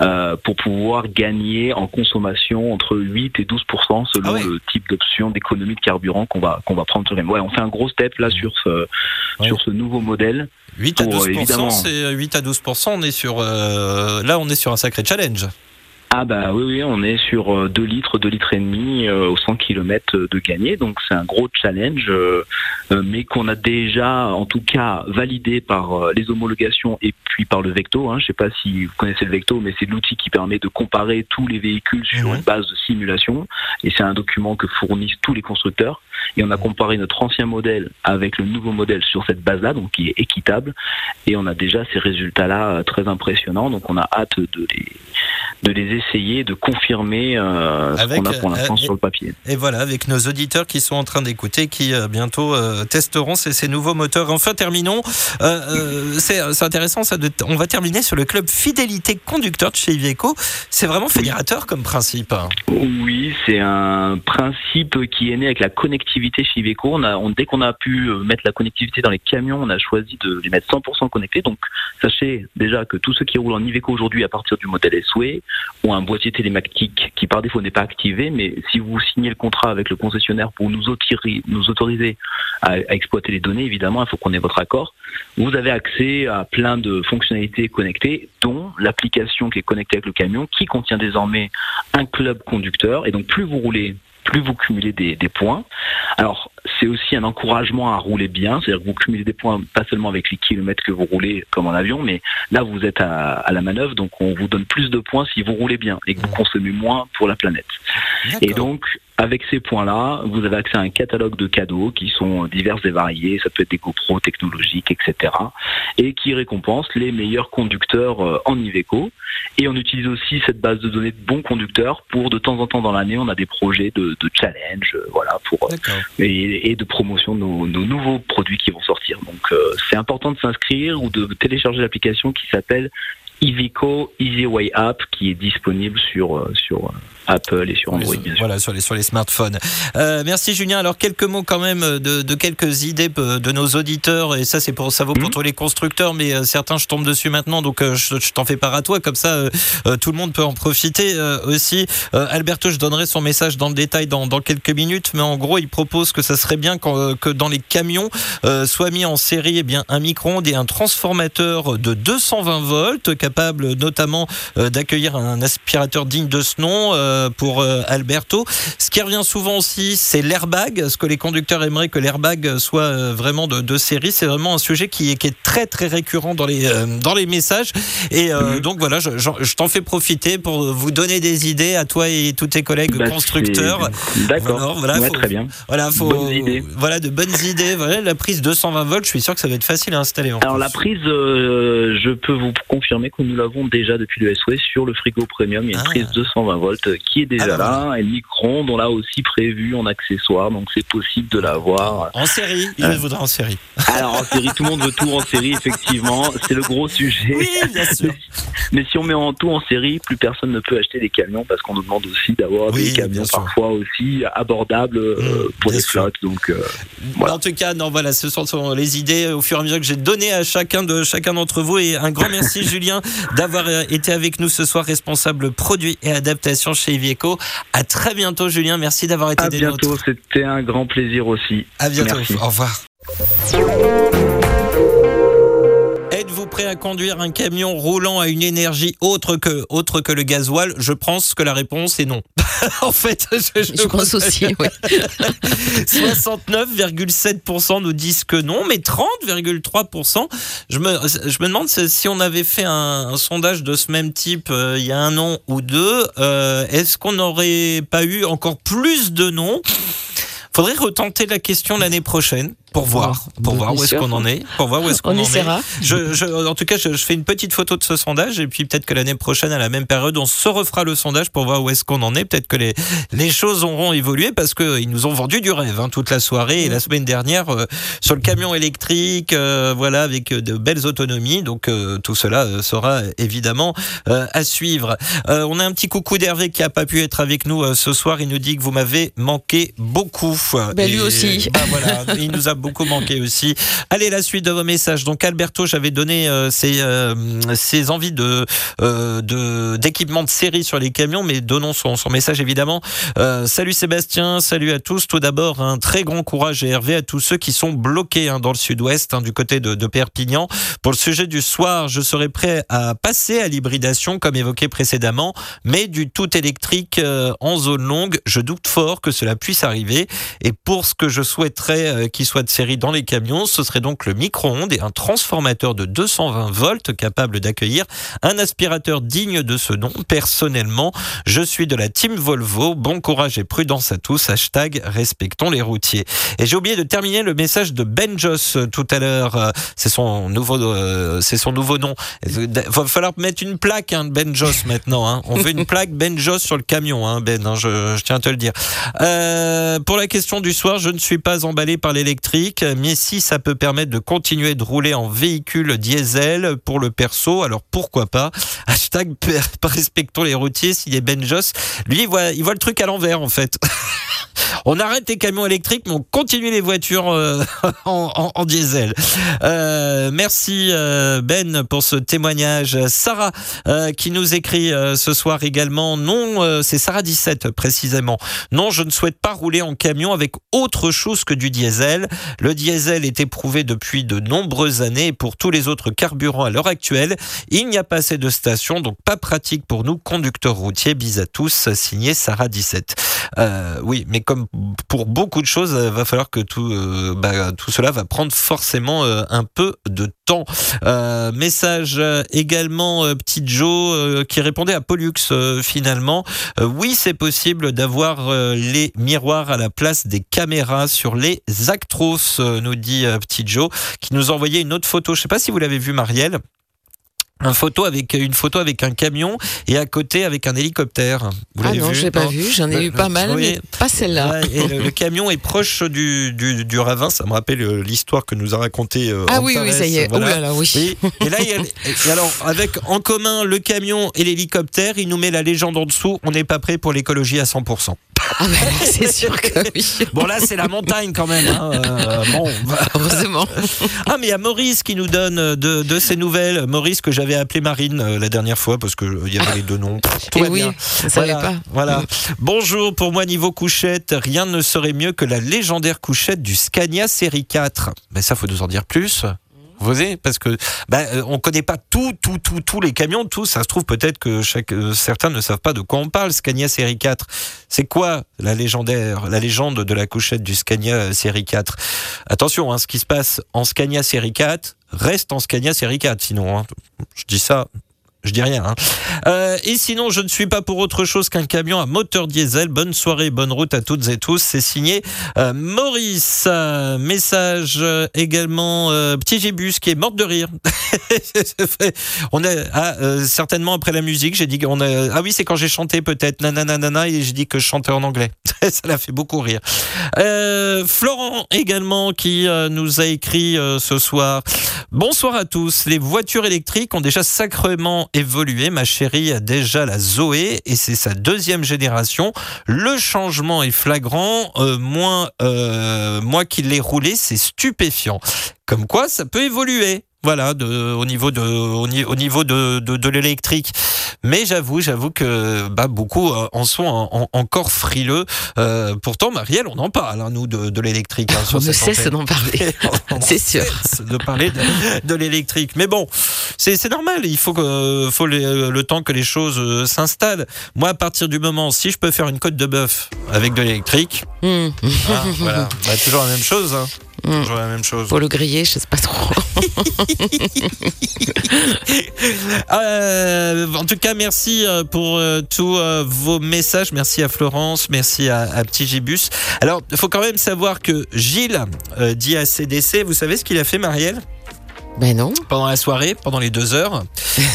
euh, pour pouvoir gagner en consommation entre 8 et 12% selon ah le type d'option d'économie de carburant qu'on va qu'on va prendre. Ouais, on fait un gros step là sur ce, sur ce nouveau modèle. 8 à 12 c'est 8 à 12 on est sur euh, là on est sur un sacré challenge. Ah bah oui, oui, on est sur 2 euh, litres, 2 litres et demi euh, au 100 km de gagné, donc c'est un gros challenge, euh, mais qu'on a déjà en tout cas validé par les homologations et puis par le Vecto. Hein. Je ne sais pas si vous connaissez le Vecto, mais c'est l'outil qui permet de comparer tous les véhicules sur mhm. une base de simulation, et c'est un document que fournissent tous les constructeurs. Et on a comparé notre ancien modèle avec le nouveau modèle sur cette base-là, donc qui est équitable, et on a déjà ces résultats-là très impressionnants, donc on a hâte de les de les essayer, de confirmer euh, ce qu'on a pour l'instant euh, sur le papier. Et voilà, avec nos auditeurs qui sont en train d'écouter, qui euh, bientôt testeront ces, ces, nouveaux moteurs. Enfin, terminons. c'est intéressant, ça. De, on va terminer sur le club fidélité conducteur de chez Iveco. C'est vraiment fédérateur comme principe. Oui, c'est un principe qui est né avec la connectivité chez Iveco. On dès qu'on a pu mettre la connectivité dans les camions, on a choisi de les mettre 100% connectés. Donc, sachez déjà que tous ceux qui roulent en Iveco aujourd'hui à partir du modèle SOE ou un boîtier télématique qui par défaut n'est pas activé, mais si vous signez le contrat avec le concessionnaire pour nous autoriser à, exploiter les données, évidemment, il faut qu'on ait votre accord. Vous avez accès à plein de fonctionnalités connectées, dont l'application qui est connectée avec le camion, qui contient désormais un club conducteur. Et donc plus vous roulez, plus vous cumulez des, des points. Alors, c'est aussi un encouragement à rouler bien, c'est-à-dire que vous cumulez des points pas seulement avec les kilomètres que vous roulez comme en avion, mais là vous êtes à, à la manœuvre, donc on vous donne plus de points si vous roulez bien et que vous mmh. consommez moins pour la planète. Et donc avec ces points-là, vous avez accès à un catalogue de cadeaux qui sont divers et variés, ça peut être des GoPro technologiques, etc. Et qui récompensent les meilleurs conducteurs euh, en Iveco. Et on utilise aussi cette base de données de bons conducteurs pour de temps en temps dans l'année, on a des projets de, de challenge, euh, voilà, pour euh, et, et, de promotion de nos, nos, nouveaux produits qui vont sortir. Donc c'est important de s'inscrire ou de télécharger l'application qui s'appelle Iveco Easy Way App, qui est disponible sur sur Apple et sur Android. Bien sûr. Voilà, sur les, sur les smartphones. Euh, merci Julien. Alors quelques mots quand même de, de, quelques idées de nos auditeurs, et ça c'est pour ça vaut pour mhm. tous les constructeurs, mais euh, certains je tombe dessus maintenant, donc euh, je, je t'en fais part à toi, comme ça tout le monde peut en profiter aussi. Alberto, je donnerai son message dans le détail dans, dans, quelques minutes, mais en gros il propose que ça serait bien que dans les camions soit mis en série eh bien, un micro-ondes et un transformateur de 220 volts, capable notamment d'accueillir un aspirateur digne de ce nom euh, pour euh, Alberto. Ce qui revient souvent aussi, c'est l'airbag. Ce que les conducteurs aimeraient que l'airbag soit euh, vraiment de, série, c'est vraiment un sujet qui est, qui est, très très récurrent dans les dans les messages. Et mhm. donc voilà, je, je, t'en fais profiter pour vous donner des idées à toi et tous tes collègues bah, constructeurs. D'accord. Voilà, très bien. Voilà, faut, voilà de bonnes idées. Voilà, la prise 220 volts, je suis sûr que ça va être facile à installer. Alors la prise, je peux vous confirmer que nous l'avons déjà depuis le SOS sur le frigo premium. Il y a une ah. prise 220 volts qui est déjà là. Et le micro-ondes, on l'a aussi prévu en accessoire, donc c'est possible de l'avoir. En série Il euh, voudra en série. Alors en série, tout le monde veut tout en série, effectivement. C'est le gros sujet. Oui, bien sûr. Mais si on met en tout en série, plus personne ne peut acheter des camions parce qu'on nous demande aussi d'avoir des camions parfois aussi abordables euh, mmh, pour les flottes. Donc, euh, En tout cas, non, voilà, ce sont les idées au fur et à mesure que j'ai donné à chacun de chacun d'entre vous. Et un grand merci, Julien, d'avoir été avec nous ce soir, responsable produit et adaptation chez Ivieco. À très bientôt, Julien. Merci d'avoir été à bientôt. C'était un grand plaisir aussi. À bientôt. Au revoir. Prêt à conduire un camion roulant à une énergie autre que, autre que le gasoil Je pense que la réponse est non. en fait, je, pense aussi, oui. 69,7% nous disent que non, mais 30,3%, je me, je me demande si on avait fait un, sondage de ce même type euh, il y a un an ou deux, euh, est-ce qu'on n'aurait pas eu encore plus de non Faudrait retenter la question l'année prochaine pour voir, pour voir où est-ce qu'on en est, pour voir où est-ce qu'on en est. Je, je, en tout cas, je, je, fais une petite photo de ce sondage et puis peut-être que l'année prochaine, à la même période, on se refera le sondage pour voir où est-ce qu'on en est. Peut-être que les, les choses auront évolué parce qu'ils nous ont vendu du rêve hein, toute la soirée et la semaine dernière euh, sur le camion électrique, euh, voilà, avec de belles autonomies. Donc euh, tout cela sera évidemment à suivre. on a un petit coucou d'Hervé qui a pas pu être avec nous ce soir. Il nous dit que vous m'avez manqué beaucoup. Ben, lui aussi. Bah, voilà, il nous a beaucoup manqué aussi. Allez, la suite de vos messages. Donc Alberto, j'avais donné euh, ses, euh, ses, envies de euh, d'équipement de, série sur les camions, mais donnons son, son message évidemment. Euh, salut Sébastien, salut à tous. Tout d'abord, un très grand courage et Hervé à tous ceux qui sont bloqués hein, dans le sud-ouest, hein, du côté de, de, Perpignan. Pour le sujet du soir, je serai prêt à passer à l'hybridation, comme évoqué précédemment, mais du tout électrique en zone longue, je doute fort que cela puisse arriver. Et pour ce que je souhaiterais qu'il soit série dans les camions, ce serait donc le micro-ondes et un transformateur de 220 volts capable d'accueillir un aspirateur digne de ce nom. Personnellement, je suis de la team Volvo. Bon courage et prudence à tous. Hashtag respectons les routiers. Et j'ai oublié de terminer le message de Ben Joss euh, tout à l'heure. Euh, c'est son nouveau, euh, c'est son nouveau nom. Il va falloir mettre une plaque, hein, Ben Joss maintenant. Hein. On veut une plaque Ben Joss sur le camion, hein, Ben. Hein, je, tiens à te le dire. Pour la question du soir, je ne suis pas emballé par l'électrique mais si ça peut permettre de continuer de rouler en véhicule diesel pour le perso, alors pourquoi pas? Hashtag respectons les routiers, s'il est Benjos. Lui, il voit, il voit le truc à l'envers en fait. on arrête les camions électriques, mais on continue les voitures euh, en, diesel. Euh, merci euh, Ben pour ce témoignage. Sarah qui nous écrit ce soir également. Non, c'est Sarah 17 précisément. Non, je ne souhaite pas rouler en camion avec autre chose que du diesel. Le diesel est éprouvé depuis de nombreuses années pour tous les autres carburants à l'heure actuelle, il n'y a pas assez de stations, donc pas pratique pour nous conducteurs routiers. Bis à tous, signé Sarah 17. Euh, oui, mais comme pour beaucoup de choses, il va falloir que tout, euh, bah, tout cela va prendre forcément euh, un peu de temps. message également, petit Joe qui répondait à Pollux finalement. oui, c'est possible d'avoir les miroirs à la place des caméras sur les Actros, nous dit petit Joe, qui nous a envoyé une autre photo. Je ne sais pas si vous l'avez vu, Marielle. un photo avec une photo avec un camion et à côté avec un hélicoptère. Vous ah non, vu j'ai pas vu. J'en ai eu pas mal, mais pas celle-là. le, camion est proche du, du, ravin. Ça me rappelle euh, l'histoire que nous a raconté. Euh, ah oui, oui, ça y est. là oui. Et, là, alors avec en commun le camion et l'hélicoptère, il nous met la légende en dessous. On n'est pas prêt pour l'écologie à 100%. Ah ben c'est sûr que oui. Bon là c'est la montagne quand même. Hein. Euh, bon, heureusement. Ah mais il y a Maurice qui nous donne de, de ces nouvelles. Maurice que j'avais appelé Marine euh, la dernière fois parce que il y avait les deux noms. Tout oui, ça voilà, pas. Voilà. Bonjour. Pour moi niveau couchette, rien ne serait mieux que la légendaire couchette du Scania série 4. Mais ça faut nous en dire plus. Vous voyez Parce que bah, euh, on connaît pas tout, tout, tout, tous les camions. Ça se trouve peut-être que euh, certains ne savent pas de quoi on parle. Scania série 4, c'est quoi la légendaire, la légende de la couchette du Scania euh, série 4 Attention, hein, ce qui se passe en Scania série 4 reste en Scania série 4. Sinon, hein. je dis ça je dis rien. Hein. Euh, et sinon, je ne suis pas pour autre chose qu'un camion à moteur diesel. Bonne soirée, bonne route à toutes et tous. C'est signé euh, Maurice. message euh, également Petit Gébus qui est morte de rire. on est ah, certainement après la musique. J'ai dit qu'on a, ah oui c'est quand j'ai chanté peut-être nanana et j'ai dit que je chantais en anglais. Ça l'a fait beaucoup rire. Florent également qui nous a écrit ce soir. Bonsoir à tous. Les voitures électriques ont déjà sacrément évolué. Ma chérie a déjà la Zoé et c'est sa deuxième génération. Le changement est flagrant. Euh, moi, euh, moi qui l'ai roulé, c'est stupéfiant. Comme quoi, ça peut évoluer. Voilà, de, au niveau de, au, niveau de, de, l'électrique. Mais j'avoue, j'avoue que bah, beaucoup euh, en sont encore frileux. Euh, pourtant, Marielle, on en parle, hein, nous, de, l'électrique. Hein, on ne cesse d'en parler, c'est sûr. de parler de, l'électrique. Mais bon, c'est normal. Il faut, que, faut le, temps que les choses euh, s'installent. Moi, à partir du moment, si je peux faire une côte de bœuf avec de l'électrique, hein, voilà, bah, toujours la même chose. Mmh. la même chose. Pour le griller, je sais pas trop. Euh, en tout cas, merci euh, pour euh, tous vos messages. Merci à Florence, merci à, Petit Gibus. Alors, il faut quand même savoir que Gilles dit à CDC, vous savez ce qu'il a fait, Marielle? Ben non. Pendant la soirée, pendant les deux heures.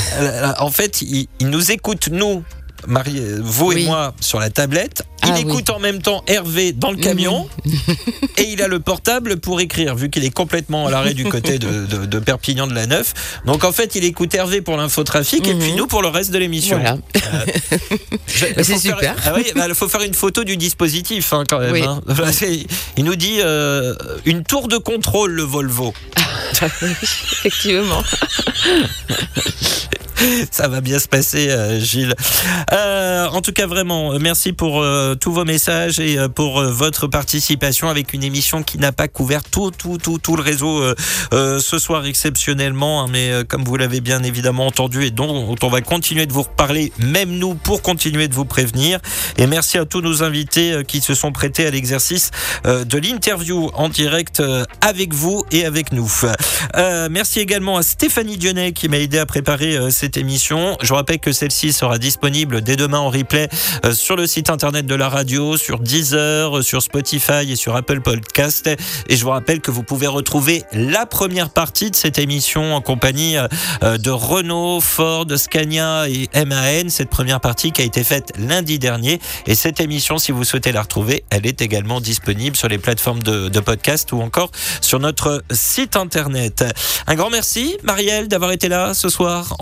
en fait, il, il nous écoute, nous, Marie, vous et moi sur la tablette. Il ah écoute en même temps Hervé dans le camion et il a le portable pour écrire, vu qu'il est complètement à l'arrêt du côté de, Perpignan de la Neuf. Donc en fait, il écoute Hervé pour l'infotrafic et puis mhm. nous pour le reste de l'émission. Voilà. Euh, c'est super. Ah il bah, faut faire une photo du dispositif hein, quand même. Hein. Il nous dit euh, une tour de contrôle le Volvo. Effectivement. Ça va bien se passer, euh, Gilles. Euh, en tout cas, vraiment, merci pour euh, tous vos messages et pour votre participation avec une émission qui n'a pas couvert tout, tout, tout, tout le réseau ce soir exceptionnellement, hein, mais comme vous l'avez bien évidemment entendu et dont on va continuer de vous reparler, même nous, pour continuer de vous prévenir. Et merci à tous nos invités qui se sont prêtés à l'exercice de l'interview en direct avec vous et avec nous. merci également à Stéphanie Dionnet qui m'a aidé à préparer ces émission. Je rappelle que celle-ci sera disponible dès demain en replay euh, sur le site internet de la radio, sur Deezer, euh, sur Spotify et sur Apple Podcast. Et je vous rappelle que vous pouvez retrouver la première partie de cette émission en compagnie euh, de Renault, Ford, Scania et MAN. Cette première partie qui a été faite lundi dernier. Et cette émission, si vous souhaitez la retrouver, elle est également disponible sur les plateformes de, podcast ou encore sur notre site internet. Un grand merci, Marielle, d'avoir été là ce soir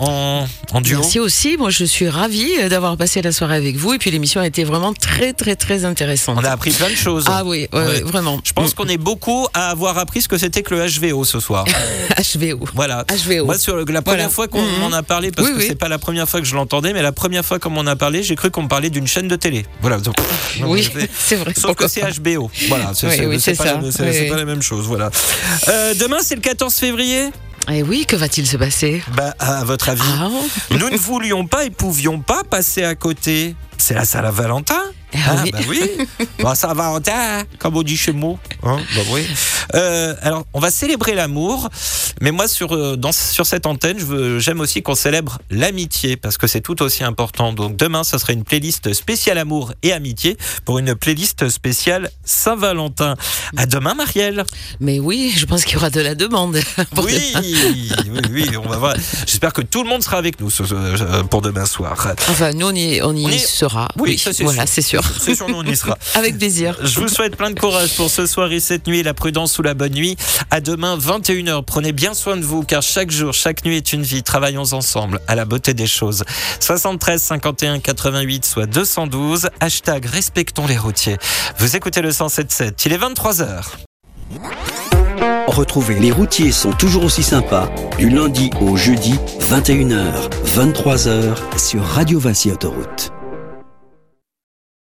en, duo. Merci aussi. Moi, je suis ravie euh, d'avoir passé la soirée avec vous. Et puis, l'émission a été vraiment très, très, très intéressante. On a appris plein de choses. Ah oui, vraiment. Je pense mm. qu'on est beaucoup à avoir appris ce que c'était que le HVO ce soir. HVO. Voilà. HVO. Moi, sur la première fois qu'on mm. en a parlé, parce que c'est pas la première fois que je l'entendais, mais la première fois qu'on m'en a parlé, j'ai cru qu'on me parlait d'une chaîne de télé. Voilà. oui, c'est vrai. Sauf que c'est HBO. Voilà. C'est pas, pas, la même chose. Voilà. Euh, demain, c'est le 14 février. Eh oui, que va-t-il se passer Bah, à votre avis, ah. nous ne voulions pas et pouvions pas passer à côté. C'est la Saint-Valentin Ah, bah oui. Bon, ça va, hein, comme on dit chez moi. Hein, bah oui. Euh, alors, on va célébrer l'amour, mais moi, sur, euh, dans, sur cette antenne, j'aime aussi qu'on célèbre l'amitié, parce que c'est tout aussi important. Donc, demain, ce sera une playlist spéciale amour et amitié pour une playlist spéciale Saint-Valentin. À demain, Marielle. Mais oui, je pense qu'il y aura de la demande. Oui, oui, oui, on va voir. J'espère que tout le monde sera avec nous pour demain soir. Enfin, nous, on y, on y On y- sera. Oui, ça, voilà, c'est sûr. C'est sûr, nous, on y sera. Avec plaisir. Je vous souhaite plein de courage pour ce soir et cette nuit, la prudence ou la bonne nuit. À demain, 21h. Prenez bien soin de vous, car chaque jour, chaque nuit est une vie. Travaillons ensemble à la beauté des choses. 73 51 88, soit 212. Hashtag respectons les routiers. Vous écoutez le 107.7. Il est 23h. Retrouvez Les routiers sont toujours aussi sympas du lundi au jeudi 21h, 23h sur Radio Vinci Autoroute.